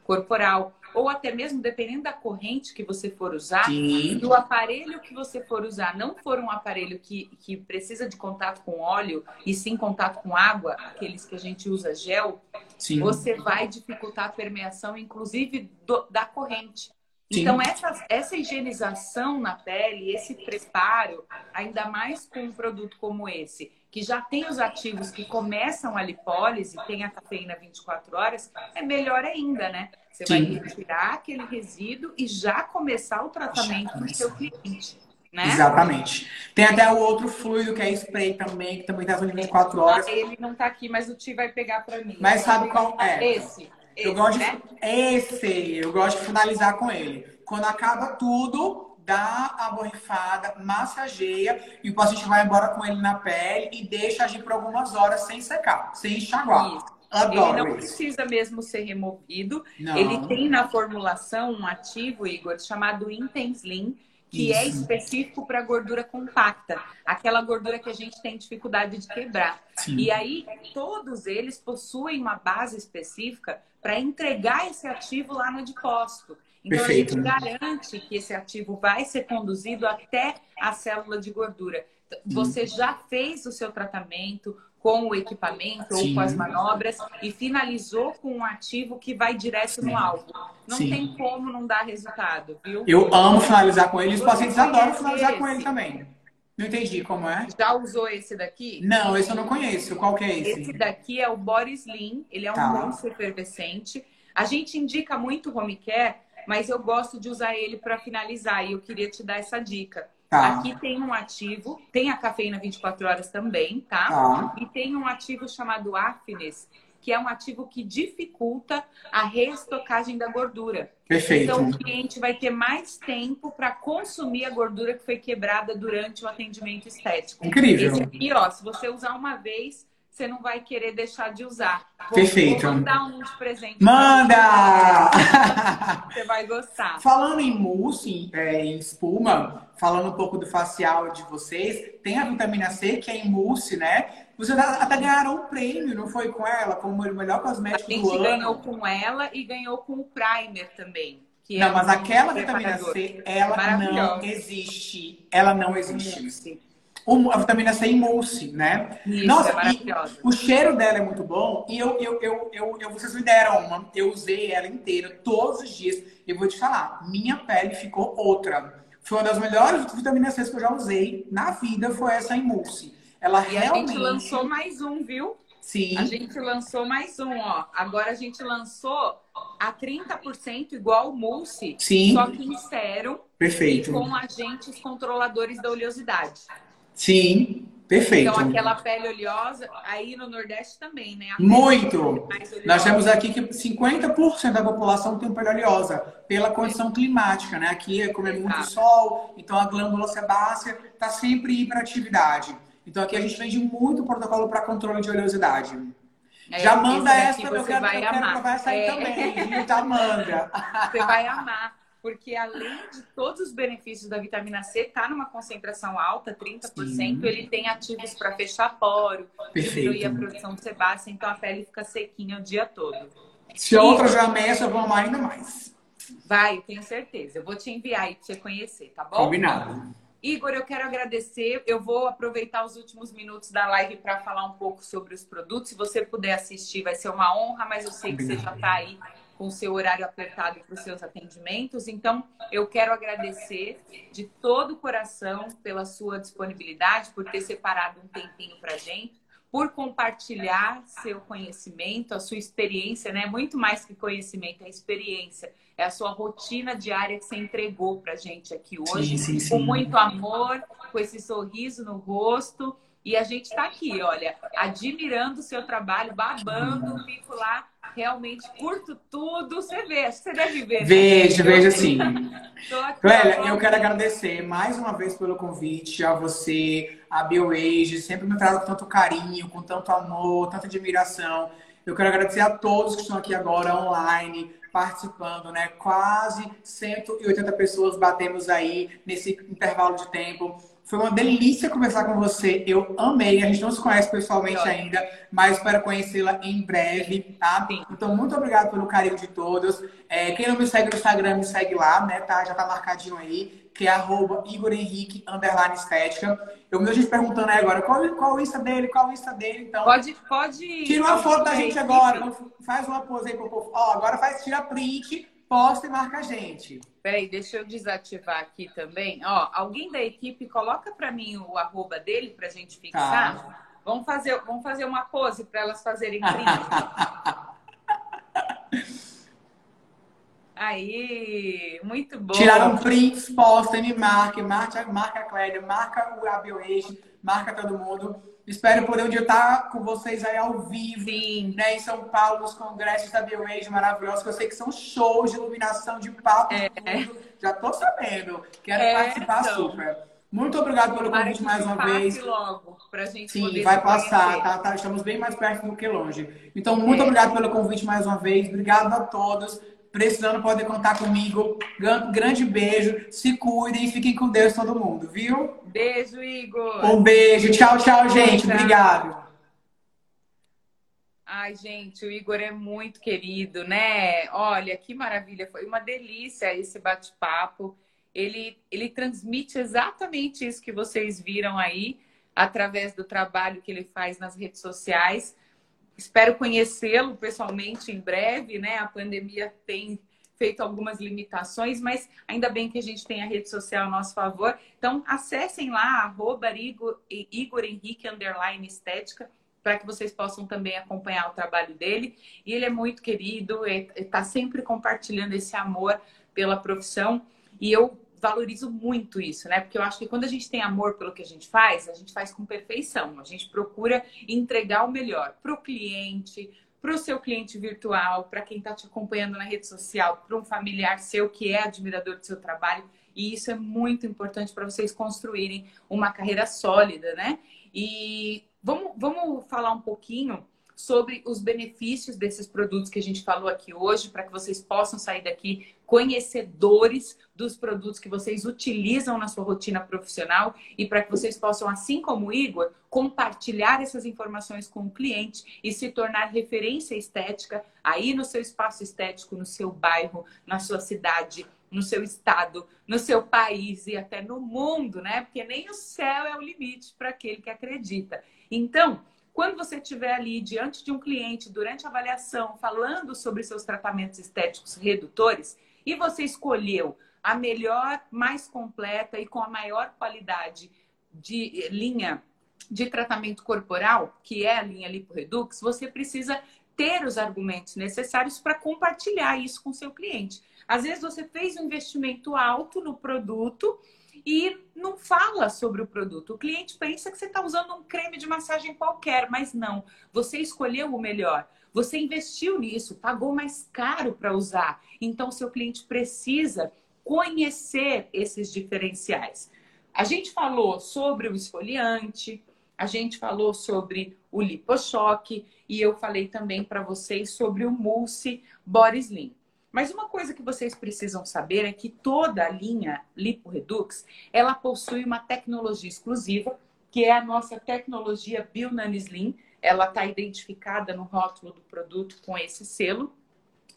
corporal ou até mesmo dependendo da corrente que você for usar, Sim. se o aparelho que você for usar não for um aparelho que, que precisa de contato com óleo e sim contato com água, aqueles que a gente usa gel, sim. você vai dificultar a permeação, inclusive do, da corrente. Sim. Então, essa, essa higienização na pele, esse preparo, ainda mais com um produto como esse, que já tem os ativos que começam a lipólise, tem a cafeína 24 horas, é melhor ainda, né? Você Sim. vai retirar aquele resíduo e já começar o tratamento do seu cliente. Né? Exatamente. Tem até o outro fluido que é spray também, que também está 24 horas. Ele não está aqui, mas o Ti vai pegar para mim. Mas sabe qual é? Esse. Eu gosto né? de... Esse, eu gosto de finalizar com ele. Quando acaba tudo, dá a borrifada, massageia e o paciente vai embora com ele na pele e deixa agir por algumas horas sem secar, sem enxaguar. Isso. Adoro ele não isso. precisa mesmo ser removido. Não. Ele tem na formulação um ativo, Igor, chamado Intenslim, que é isso. é específico para gordura compacta, aquela gordura que a gente tem dificuldade de quebrar. Sim. E aí, todos eles possuem uma base específica para entregar esse ativo lá no depósito. Então, Perfeito. a gente garante que esse ativo vai ser conduzido até a célula de gordura. Você já fez o seu tratamento, com o equipamento Sim. ou com as manobras e finalizou com um ativo que vai direto Sim. no alvo. Não Sim. tem como não dar resultado, viu? Eu amo finalizar com ele, os pacientes adoram finalizar esse. com ele também. Não entendi como é. Já usou esse daqui? Não, esse eu não conheço. Qual que é esse? Esse daqui é o Boris Lean, ele é um tá. bronze efervescente. A gente indica muito home care, mas eu gosto de usar ele para finalizar e eu queria te dar essa dica. Tá. Aqui tem um ativo, tem a cafeína 24 horas também, tá? tá. E tem um ativo chamado Afines, que é um ativo que dificulta a reestocagem da gordura. Perfeito. Então, o cliente vai ter mais tempo para consumir a gordura que foi quebrada durante o atendimento estético. Incrível. Esse aqui, ó, se você usar uma vez, você não vai querer deixar de usar. Vou, Perfeito. Vou mandar um de presente. Manda! Você vai gostar. Falando em mousse, é, em espuma, falando um pouco do facial de vocês, tem a vitamina C, que é em mousse, né? Você até ganharam um prêmio, não foi com ela? Como o melhor cosmético do ano. A gente ganhou com ela e ganhou com o primer também. não, é mas aquela vitamina C, ela não existe. Ela não existe a vitamina C em mousse, né? Isso, Nossa, é o cheiro dela é muito bom. E eu, eu, eu, eu, eu, vocês me deram uma, eu usei ela inteira todos os dias. E eu vou te falar, minha pele ficou outra. Foi uma das melhores vitaminas C que eu já usei na vida, foi essa em mousse. Ela e realmente... a gente lançou mais um, viu? Sim. A gente lançou mais um, ó. Agora a gente lançou a 30% igual o mousse, Sim. só que em sérum Perfeito. e com agentes controladores da oleosidade. Sim, perfeito. Então, aquela pele oleosa, aí no Nordeste também, né? Muito! Nós temos aqui que 50% da população tem pele oleosa, pela condição climática, né? Aqui é como é muito sol, então a glândula sebácea está sempre em hiperatividade. Então, aqui a gente vende muito protocolo para controle de oleosidade. É, Já manda essa, eu quero, vai eu quero amar. provar essa aí é. também? Tá, manda. Você vai amar porque além de todos os benefícios da vitamina C, tá numa concentração alta, 30%, Sim. ele tem ativos para fechar poro, diminuir a produção de sebácea, então a pele fica sequinha o dia todo. Se a outra já mexe, eu vou amar ainda mais. Vai, tenho certeza. Eu vou te enviar aí para você conhecer, tá bom? Combinado. Igor, eu quero agradecer. Eu vou aproveitar os últimos minutos da live para falar um pouco sobre os produtos. Se você puder assistir, vai ser uma honra, mas eu sei que você já está aí com o seu horário apertado para os seus atendimentos. Então, eu quero agradecer de todo o coração pela sua disponibilidade, por ter separado um tempinho para a gente, por compartilhar seu conhecimento, a sua experiência, né? Muito mais que conhecimento, é experiência. É a sua rotina diária que você entregou para a gente aqui hoje, sim, sim, sim. com muito amor, com esse sorriso no rosto. E a gente está aqui, olha, admirando o seu trabalho, babando, fico lá realmente curto tudo. Você vê, você deve ver. Né? Vejo, vejo sim. Clélia, eu quero agradecer mais uma vez pelo convite a você, a BioAge, sempre me traz com tanto carinho, com tanto amor, tanta admiração. Eu quero agradecer a todos que estão aqui agora online, participando, né? Quase 180 pessoas batemos aí nesse intervalo de tempo. Foi uma delícia conversar com você. Eu amei. A gente não se conhece pessoalmente ainda, mas espero conhecê-la em breve, tá? Sim. Então, muito obrigado pelo carinho de todos. É, quem não me segue no Instagram, me segue lá, né? Tá? Já tá marcadinho aí, que é arroba Igor Henrique, underline estética. Eu vi a gente perguntando aí agora qual, qual o Insta dele, qual o Insta dele. Então, pode, pode. Tira uma foto da gente agora. Faz uma pose aí pro povo. Ó, agora faz, tira print posta e marca a gente. Peraí, deixa eu desativar aqui também. Ó, alguém da equipe coloca para mim o arroba dele para a gente fixar. Tá. Vamos fazer, vamos fazer uma pose para elas fazerem print. Aí, muito bom. Tiraram prints, posta, me marca, marca, marca a Clélia, marca o AbioAge, marca todo mundo. Espero poder um dia estar com vocês aí ao vivo, Sim. né, em São Paulo, nos congressos da BioAge maravilhosos, que eu sei que são shows de iluminação, de palco, é. Já tô sabendo. Quero é, participar então. super. Muito obrigado pelo convite mais uma vez. logo, pra gente Sim, vai passar, tá, tá, Estamos bem mais perto do que longe. Então, muito é. obrigado pelo convite mais uma vez. Obrigado a todos. Precisando, podem contar comigo. Grande beijo. Se cuidem e fiquem com Deus todo mundo, viu? Beijo, Igor. Um beijo. Tchau, tchau, gente. Tchau. Obrigado. Ai, gente, o Igor é muito querido, né? Olha, que maravilha. Foi uma delícia esse bate-papo. Ele, ele transmite exatamente isso que vocês viram aí, através do trabalho que ele faz nas redes sociais. Espero conhecê-lo pessoalmente em breve, né? A pandemia tem feito algumas limitações, mas ainda bem que a gente tem a rede social a nosso favor. Então, acessem lá, arroba Igor, Henrique, underline estética, para que vocês possam também acompanhar o trabalho dele. E ele é muito querido, está sempre compartilhando esse amor pela profissão. E eu valorizo muito isso, né? Porque eu acho que quando a gente tem amor pelo que a gente faz, a gente faz com perfeição. A gente procura entregar o melhor para o cliente, para o seu cliente virtual, para quem está te acompanhando na rede social, para um familiar seu que é admirador do seu trabalho. E isso é muito importante para vocês construírem uma carreira sólida, né? E vamos, vamos falar um pouquinho sobre os benefícios desses produtos que a gente falou aqui hoje, para que vocês possam sair daqui conhecedores dos produtos que vocês utilizam na sua rotina profissional e para que vocês possam, assim como o Igor, compartilhar essas informações com o cliente e se tornar referência estética aí no seu espaço estético, no seu bairro, na sua cidade, no seu estado, no seu país e até no mundo, né? Porque nem o céu é o limite para aquele que acredita. Então, quando você estiver ali diante de um cliente, durante a avaliação, falando sobre seus tratamentos estéticos redutores, e você escolheu a melhor, mais completa e com a maior qualidade de linha de tratamento corporal, que é a linha LipoRedux, você precisa ter os argumentos necessários para compartilhar isso com seu cliente. Às vezes você fez um investimento alto no produto e não fala sobre o produto. O cliente pensa que você está usando um creme de massagem qualquer, mas não. Você escolheu o melhor. Você investiu nisso, pagou mais caro para usar. Então, seu cliente precisa conhecer esses diferenciais. A gente falou sobre o esfoliante, a gente falou sobre o lipochoque e eu falei também para vocês sobre o Mousse Body Slim. Mas uma coisa que vocês precisam saber é que toda a linha LipoRedux, ela possui uma tecnologia exclusiva, que é a nossa tecnologia BioNanoSlim. Ela está identificada no rótulo do produto com esse selo.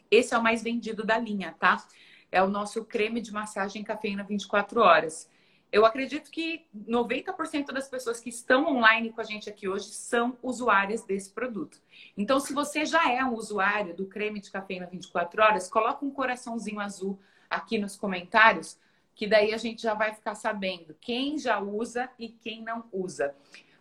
Esse é o mais vendido da linha, tá? É o nosso creme de massagem cafeína 24 horas. Eu acredito que 90% das pessoas que estão online com a gente aqui hoje são usuárias desse produto. Então, se você já é um usuário do creme de cafeína 24 horas, coloca um coraçãozinho azul aqui nos comentários, que daí a gente já vai ficar sabendo quem já usa e quem não usa.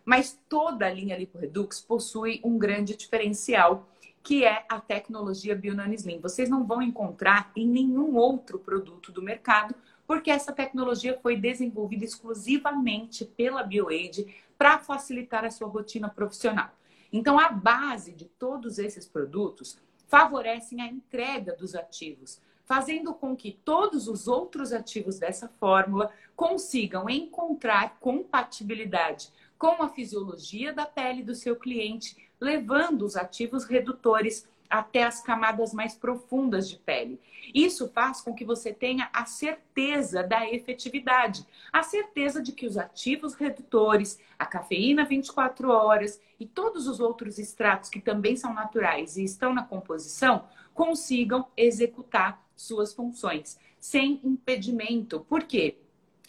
Mas toda a linha LipoRedux possui um grande diferencial, que é a tecnologia BioNanoSlim. Vocês não vão encontrar em nenhum outro produto do mercado porque essa tecnologia foi desenvolvida exclusivamente pela BioAid para facilitar a sua rotina profissional. Então, a base de todos esses produtos favorecem a entrega dos ativos, fazendo com que todos os outros ativos dessa fórmula consigam encontrar compatibilidade com a fisiologia da pele do seu cliente, levando os ativos redutores até as camadas mais profundas de pele. Isso faz com que você tenha a certeza da efetividade, a certeza de que os ativos redutores, a cafeína 24 horas e todos os outros extratos que também são naturais e estão na composição consigam executar suas funções sem impedimento. Por quê?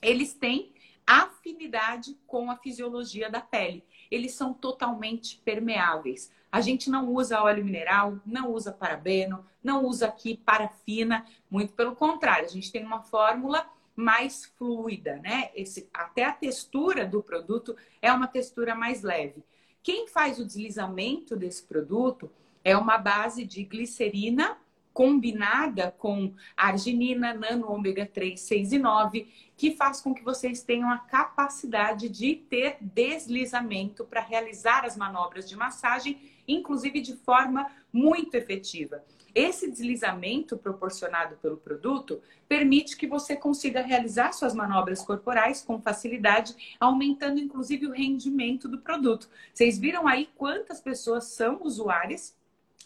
Eles têm afinidade com a fisiologia da pele. Eles são totalmente permeáveis. A gente não usa óleo mineral, não usa parabeno, não usa aqui parafina, muito pelo contrário, a gente tem uma fórmula mais fluida, né? Esse, até a textura do produto é uma textura mais leve. Quem faz o deslizamento desse produto é uma base de glicerina combinada com arginina, nano ômega 3, 6 e 9, que faz com que vocês tenham a capacidade de ter deslizamento para realizar as manobras de massagem inclusive de forma muito efetiva. Esse deslizamento proporcionado pelo produto permite que você consiga realizar suas manobras corporais com facilidade, aumentando inclusive o rendimento do produto. Vocês viram aí quantas pessoas são usuárias?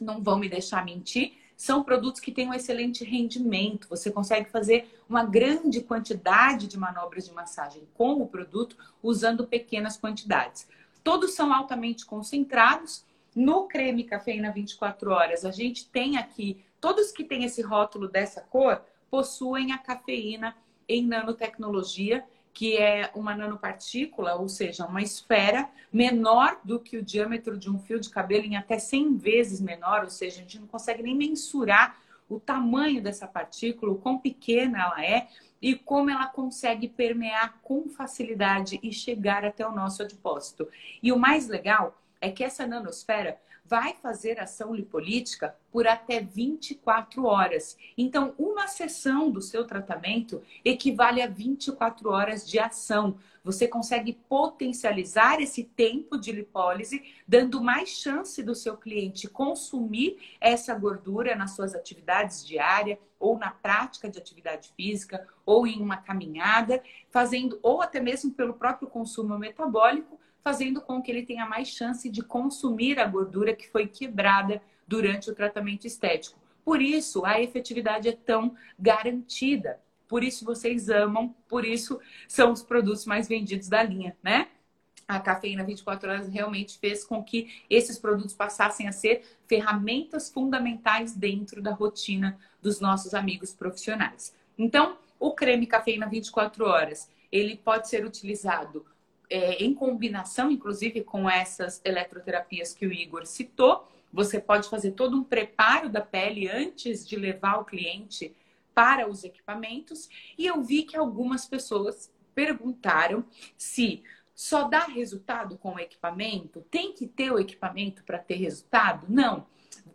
Não vão me deixar mentir. São produtos que têm um excelente rendimento. Você consegue fazer uma grande quantidade de manobras de massagem com o produto usando pequenas quantidades. Todos são altamente concentrados no creme cafeína 24 horas, a gente tem aqui, todos que têm esse rótulo dessa cor, possuem a cafeína em nanotecnologia, que é uma nanopartícula, ou seja, uma esfera menor do que o diâmetro de um fio de cabelo, em até 100 vezes menor, ou seja, a gente não consegue nem mensurar o tamanho dessa partícula, o quão pequena ela é e como ela consegue permear com facilidade e chegar até o nosso adipósito. E o mais legal é que essa nanosfera vai fazer ação lipolítica por até 24 horas. Então, uma sessão do seu tratamento equivale a 24 horas de ação. Você consegue potencializar esse tempo de lipólise, dando mais chance do seu cliente consumir essa gordura nas suas atividades diárias, ou na prática de atividade física, ou em uma caminhada, fazendo, ou até mesmo pelo próprio consumo metabólico, fazendo com que ele tenha mais chance de consumir a gordura que foi quebrada durante o tratamento estético. Por isso, a efetividade é tão garantida. Por isso vocês amam, por isso são os produtos mais vendidos da linha, né? A cafeína 24 horas realmente fez com que esses produtos passassem a ser ferramentas fundamentais dentro da rotina dos nossos amigos profissionais. Então, o creme cafeína 24 horas, ele pode ser utilizado é, em combinação, inclusive, com essas eletroterapias que o Igor citou, você pode fazer todo um preparo da pele antes de levar o cliente para os equipamentos. E eu vi que algumas pessoas perguntaram se só dá resultado com o equipamento? Tem que ter o equipamento para ter resultado? Não.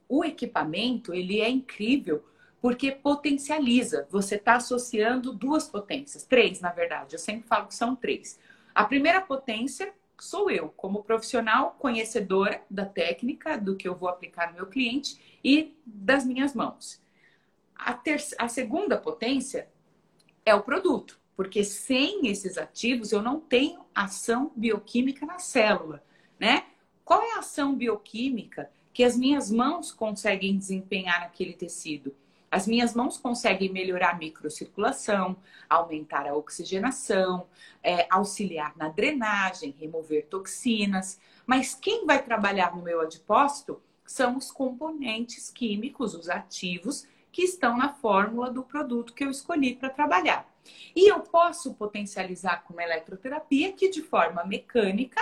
O equipamento, ele é incrível porque potencializa. Você está associando duas potências, três, na verdade. Eu sempre falo que são três. A primeira potência sou eu, como profissional conhecedora da técnica, do que eu vou aplicar no meu cliente e das minhas mãos. A, ter... a segunda potência é o produto, porque sem esses ativos eu não tenho ação bioquímica na célula, né? Qual é a ação bioquímica que as minhas mãos conseguem desempenhar naquele tecido? As minhas mãos conseguem melhorar a microcirculação, aumentar a oxigenação, é, auxiliar na drenagem, remover toxinas. Mas quem vai trabalhar no meu adipócito são os componentes químicos, os ativos, que estão na fórmula do produto que eu escolhi para trabalhar. E eu posso potencializar com uma eletroterapia que, de forma mecânica,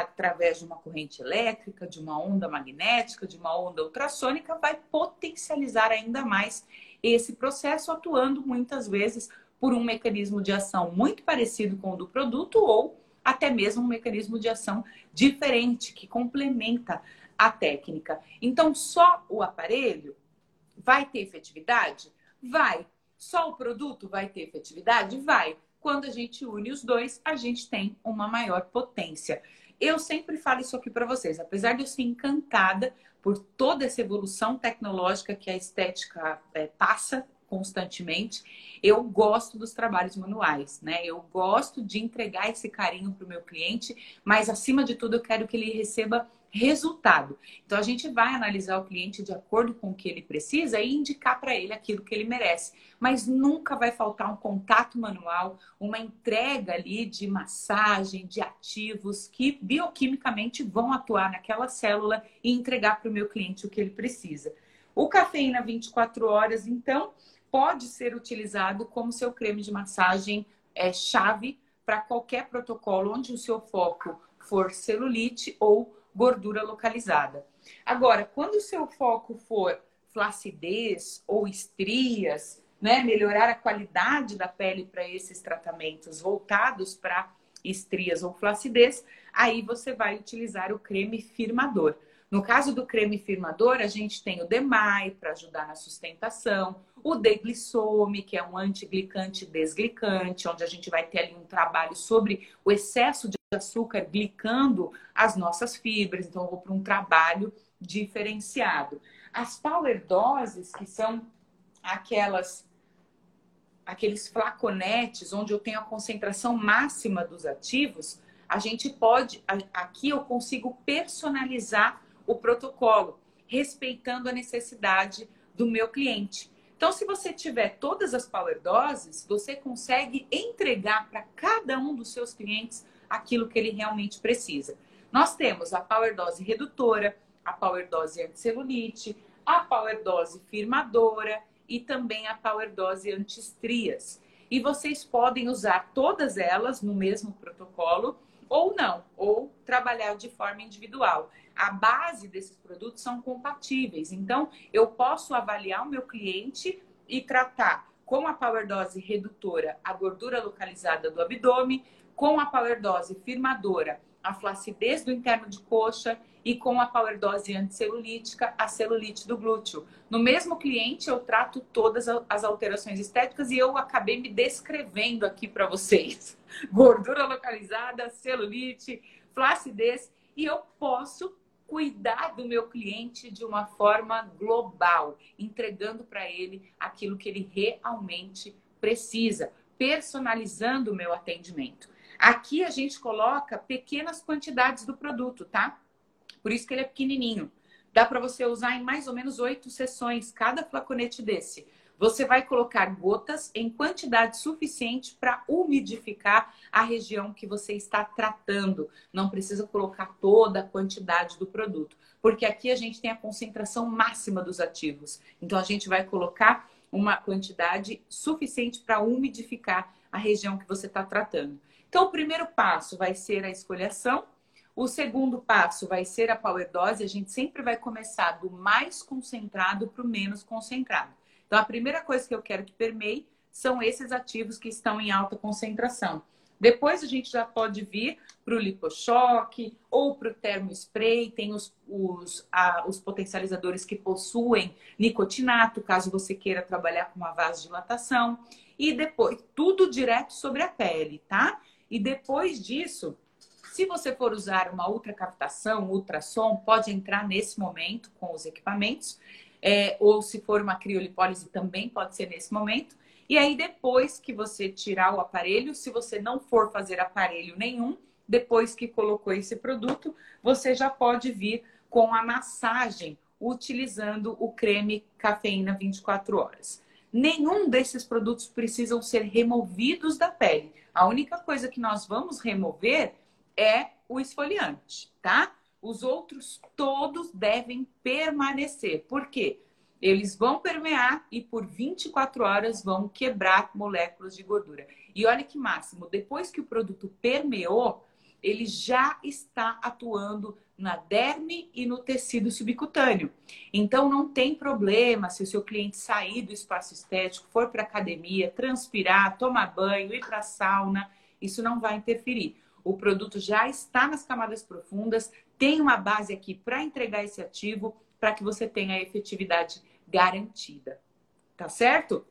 através de uma corrente elétrica, de uma onda magnética, de uma onda ultrassônica, vai potencializar ainda mais esse processo, atuando muitas vezes por um mecanismo de ação muito parecido com o do produto ou até mesmo um mecanismo de ação diferente que complementa a técnica. Então, só o aparelho vai ter efetividade? Vai. Só o produto vai ter efetividade? Vai. Quando a gente une os dois, a gente tem uma maior potência. Eu sempre falo isso aqui para vocês, apesar de eu ser encantada por toda essa evolução tecnológica que a estética é, passa constantemente, eu gosto dos trabalhos manuais, né? Eu gosto de entregar esse carinho para o meu cliente, mas acima de tudo eu quero que ele receba resultado. Então a gente vai analisar o cliente de acordo com o que ele precisa e indicar para ele aquilo que ele merece. Mas nunca vai faltar um contato manual, uma entrega ali de massagem, de ativos que bioquimicamente vão atuar naquela célula e entregar para o meu cliente o que ele precisa. O cafeína 24 horas, então, pode ser utilizado como seu creme de massagem é, chave para qualquer protocolo onde o seu foco for celulite ou gordura localizada. Agora, quando o seu foco for flacidez ou estrias, né, melhorar a qualidade da pele para esses tratamentos voltados para estrias ou flacidez, aí você vai utilizar o creme firmador. No caso do creme firmador, a gente tem o Demai para ajudar na sustentação, o Deglissome, que é um antiglicante desglicante, onde a gente vai ter ali um trabalho sobre o excesso de açúcar glicando as nossas fibras, então eu vou para um trabalho diferenciado. As power doses, que são aquelas aqueles flaconetes onde eu tenho a concentração máxima dos ativos, a gente pode aqui eu consigo personalizar o protocolo, respeitando a necessidade do meu cliente. Então, se você tiver todas as power doses, você consegue entregar para cada um dos seus clientes aquilo que ele realmente precisa. Nós temos a power dose redutora, a power dose anticelulite, a power dose firmadora e também a power dose anti-estrias. E vocês podem usar todas elas no mesmo protocolo ou não, ou trabalhar de forma individual. A base desses produtos são compatíveis, então eu posso avaliar o meu cliente e tratar com a power dose redutora a gordura localizada do abdômen, com a power dose firmadora a flacidez do interno de coxa e com a Power Dose anticelulítica, a celulite do glúteo. No mesmo cliente, eu trato todas as alterações estéticas e eu acabei me descrevendo aqui para vocês. Gordura localizada, celulite, flacidez, e eu posso cuidar do meu cliente de uma forma global, entregando para ele aquilo que ele realmente precisa, personalizando o meu atendimento. Aqui a gente coloca pequenas quantidades do produto, tá? Por isso que ele é pequenininho. Dá para você usar em mais ou menos oito sessões cada flaconete desse. Você vai colocar gotas em quantidade suficiente para umidificar a região que você está tratando. Não precisa colocar toda a quantidade do produto, porque aqui a gente tem a concentração máxima dos ativos. Então a gente vai colocar uma quantidade suficiente para umidificar a região que você está tratando. Então, o primeiro passo vai ser a esfoliação. O segundo passo vai ser a power dose. A gente sempre vai começar do mais concentrado para o menos concentrado. Então, a primeira coisa que eu quero que permeie são esses ativos que estão em alta concentração. Depois a gente já pode vir para o lipochoque ou para o termospray. Tem os, os, a, os potencializadores que possuem nicotinato, caso você queira trabalhar com uma vasodilatação. E depois, tudo direto sobre a pele, tá? E depois disso, se você for usar uma ultracaptação, ultrassom, pode entrar nesse momento com os equipamentos. É, ou se for uma criolipólise, também pode ser nesse momento. E aí, depois que você tirar o aparelho, se você não for fazer aparelho nenhum, depois que colocou esse produto, você já pode vir com a massagem utilizando o creme cafeína 24 horas. Nenhum desses produtos precisam ser removidos da pele. A única coisa que nós vamos remover é o esfoliante, tá? Os outros todos devem permanecer. Por quê? Eles vão permear e por 24 horas vão quebrar moléculas de gordura. E olha que máximo, depois que o produto permeou, ele já está atuando na derme e no tecido subcutâneo. Então não tem problema se o seu cliente sair do espaço estético, for para academia, transpirar, tomar banho, ir para sauna, isso não vai interferir. O produto já está nas camadas profundas, tem uma base aqui para entregar esse ativo, para que você tenha a efetividade garantida. Tá certo?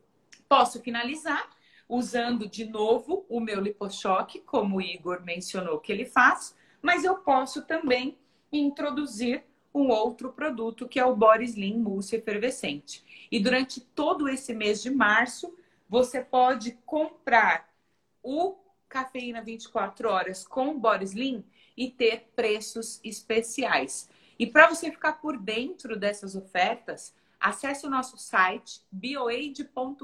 Posso finalizar usando de novo o meu lipochoque, como o Igor mencionou que ele faz, mas eu posso também introduzir um outro produto que é o Body Slim Mousse Efervescente. E durante todo esse mês de março, você pode comprar o cafeína 24 horas com Body Slim e ter preços especiais. E para você ficar por dentro dessas ofertas, acesse o nosso site bioaid.com.br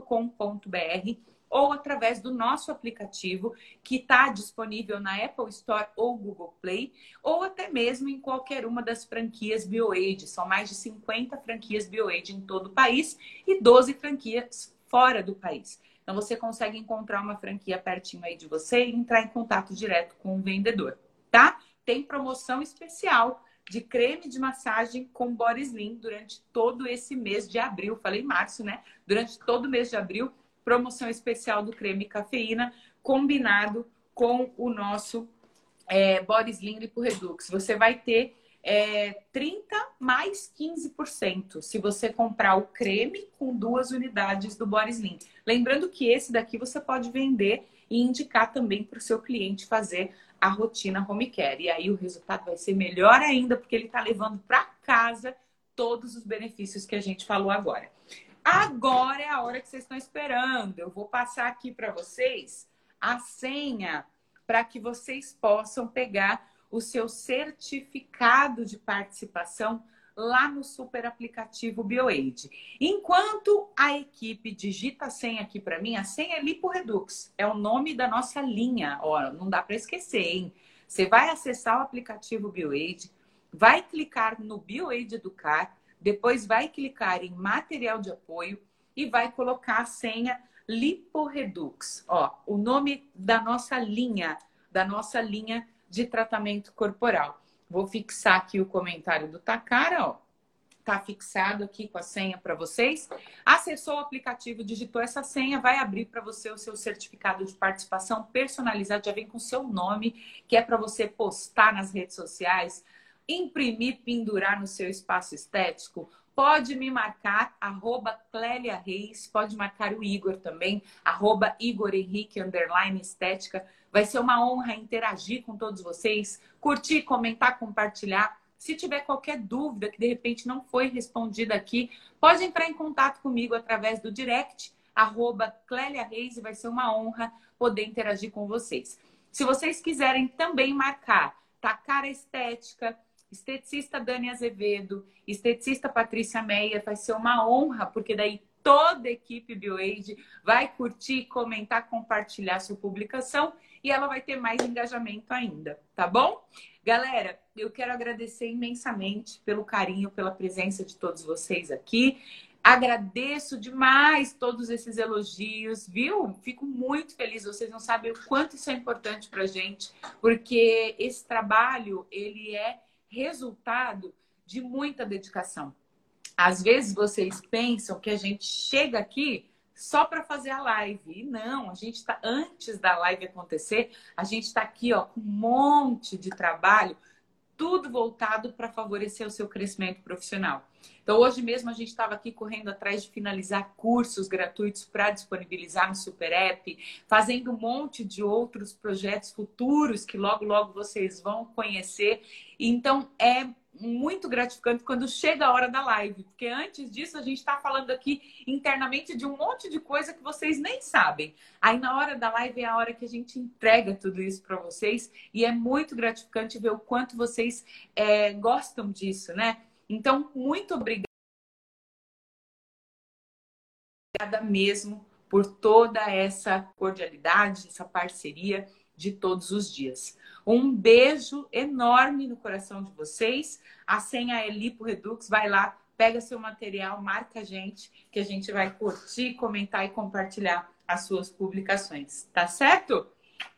ou através do nosso aplicativo que está disponível na Apple Store ou Google Play, ou até mesmo em qualquer uma das franquias BioAid. São mais de 50 franquias BioAid em todo o país e 12 franquias fora do país. Então você consegue encontrar uma franquia pertinho aí de você e entrar em contato direto com o vendedor, tá? Tem promoção especial de creme de massagem com body slim durante todo esse mês de abril. Falei março, né? Durante todo o mês de abril promoção especial do creme cafeína, combinado com o nosso é, Body Slim Lipo Redux. Você vai ter é, 30 mais 15% se você comprar o creme com duas unidades do Body. Lembrando que esse daqui você pode vender e indicar também para o seu cliente fazer a rotina home care. E aí o resultado vai ser melhor ainda, porque ele está levando para casa todos os benefícios que a gente falou agora. Agora é a hora que vocês estão esperando. Eu vou passar aqui para vocês a senha para que vocês possam pegar o seu certificado de participação lá no super aplicativo BioAid. Enquanto a equipe digita a senha aqui para mim, a senha é LipoRedux, é o nome da nossa linha. Ó, não dá para esquecer, hein? Você vai acessar o aplicativo BioAid, vai clicar no BioAid Educar, depois vai clicar em material de apoio e vai colocar a senha Liporedux. Ó, o nome da nossa linha, da nossa linha de tratamento corporal. Vou fixar aqui o comentário do Takara, ó. tá fixado aqui com a senha para vocês. Acessou o aplicativo, digitou essa senha, vai abrir para você o seu certificado de participação personalizado, já vem com o seu nome, que é para você postar nas redes sociais, imprimir, pendurar no seu espaço estético. Pode me marcar, arroba Clélia Reis, pode marcar o Igor também, arroba Igor Henrique, underline estética. Vai ser uma honra interagir com todos vocês, curtir, comentar, compartilhar. Se tiver qualquer dúvida que de repente não foi respondida aqui, pode entrar em contato comigo através do direct, arroba Clélia Reis, e vai ser uma honra poder interagir com vocês. Se vocês quiserem também marcar Tacara Estética, esteticista Dani Azevedo, esteticista Patrícia Meia, vai ser uma honra, porque daí toda a equipe BioAge vai curtir, comentar, compartilhar sua publicação e ela vai ter mais engajamento ainda, tá bom? Galera, eu quero agradecer imensamente pelo carinho, pela presença de todos vocês aqui. Agradeço demais todos esses elogios, viu? Fico muito feliz. Vocês não sabem o quanto isso é importante para gente, porque esse trabalho ele é resultado de muita dedicação. Às vezes vocês pensam que a gente chega aqui só para fazer a live. E não, a gente está antes da live acontecer, a gente está aqui ó, com um monte de trabalho, tudo voltado para favorecer o seu crescimento profissional. Então, hoje mesmo a gente estava aqui correndo atrás de finalizar cursos gratuitos para disponibilizar no Super App, fazendo um monte de outros projetos futuros que logo, logo vocês vão conhecer. Então, é muito gratificante quando chega a hora da live, porque antes disso a gente está falando aqui internamente de um monte de coisa que vocês nem sabem. Aí na hora da live é a hora que a gente entrega tudo isso para vocês e é muito gratificante ver o quanto vocês é, gostam disso, né? Então, muito obrigada mesmo por toda essa cordialidade, essa parceria de todos os dias. Um beijo enorme no coração de vocês. A senha é Lipo Redux. Vai lá, pega seu material, marca a gente, que a gente vai curtir, comentar e compartilhar as suas publicações. Tá certo?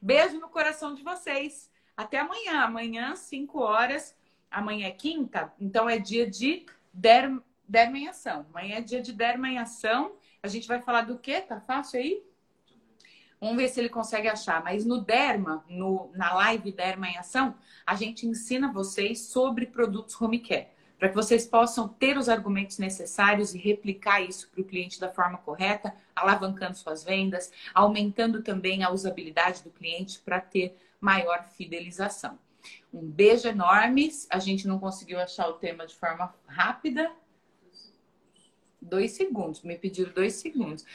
Beijo no coração de vocês. Até amanhã. Amanhã, 5 horas. Amanhã é quinta, então é dia de der, derma em ação. Amanhã é dia de derma em ação. A gente vai falar do quê? Tá fácil aí? Vamos ver se ele consegue achar. Mas no Derma, no, na live Derma em Ação, a gente ensina vocês sobre produtos home care. Para que vocês possam ter os argumentos necessários e replicar isso para o cliente da forma correta, alavancando suas vendas, aumentando também a usabilidade do cliente para ter maior fidelização. Um beijo enorme. A gente não conseguiu achar o tema de forma rápida, Dois segundos, me pediram dois segundos.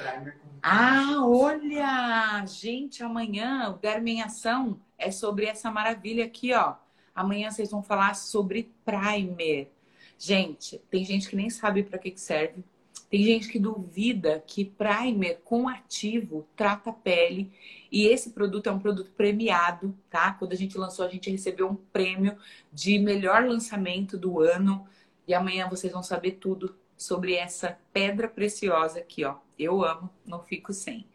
Ah, olha! Gente, amanhã o Derma em Ação é sobre essa maravilha aqui, ó. Amanhã vocês vão falar sobre primer. Gente, tem gente que nem sabe para que, que serve. Tem gente que duvida que primer com ativo trata a pele. E esse produto é um produto premiado, tá? Quando a gente lançou, a gente recebeu um prêmio de melhor lançamento do ano. E amanhã vocês vão saber tudo sobre essa pedra preciosa aqui, ó. Eu amo, não fico sem.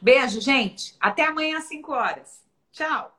Beijo, gente. Até amanhã às 5 horas. Tchau.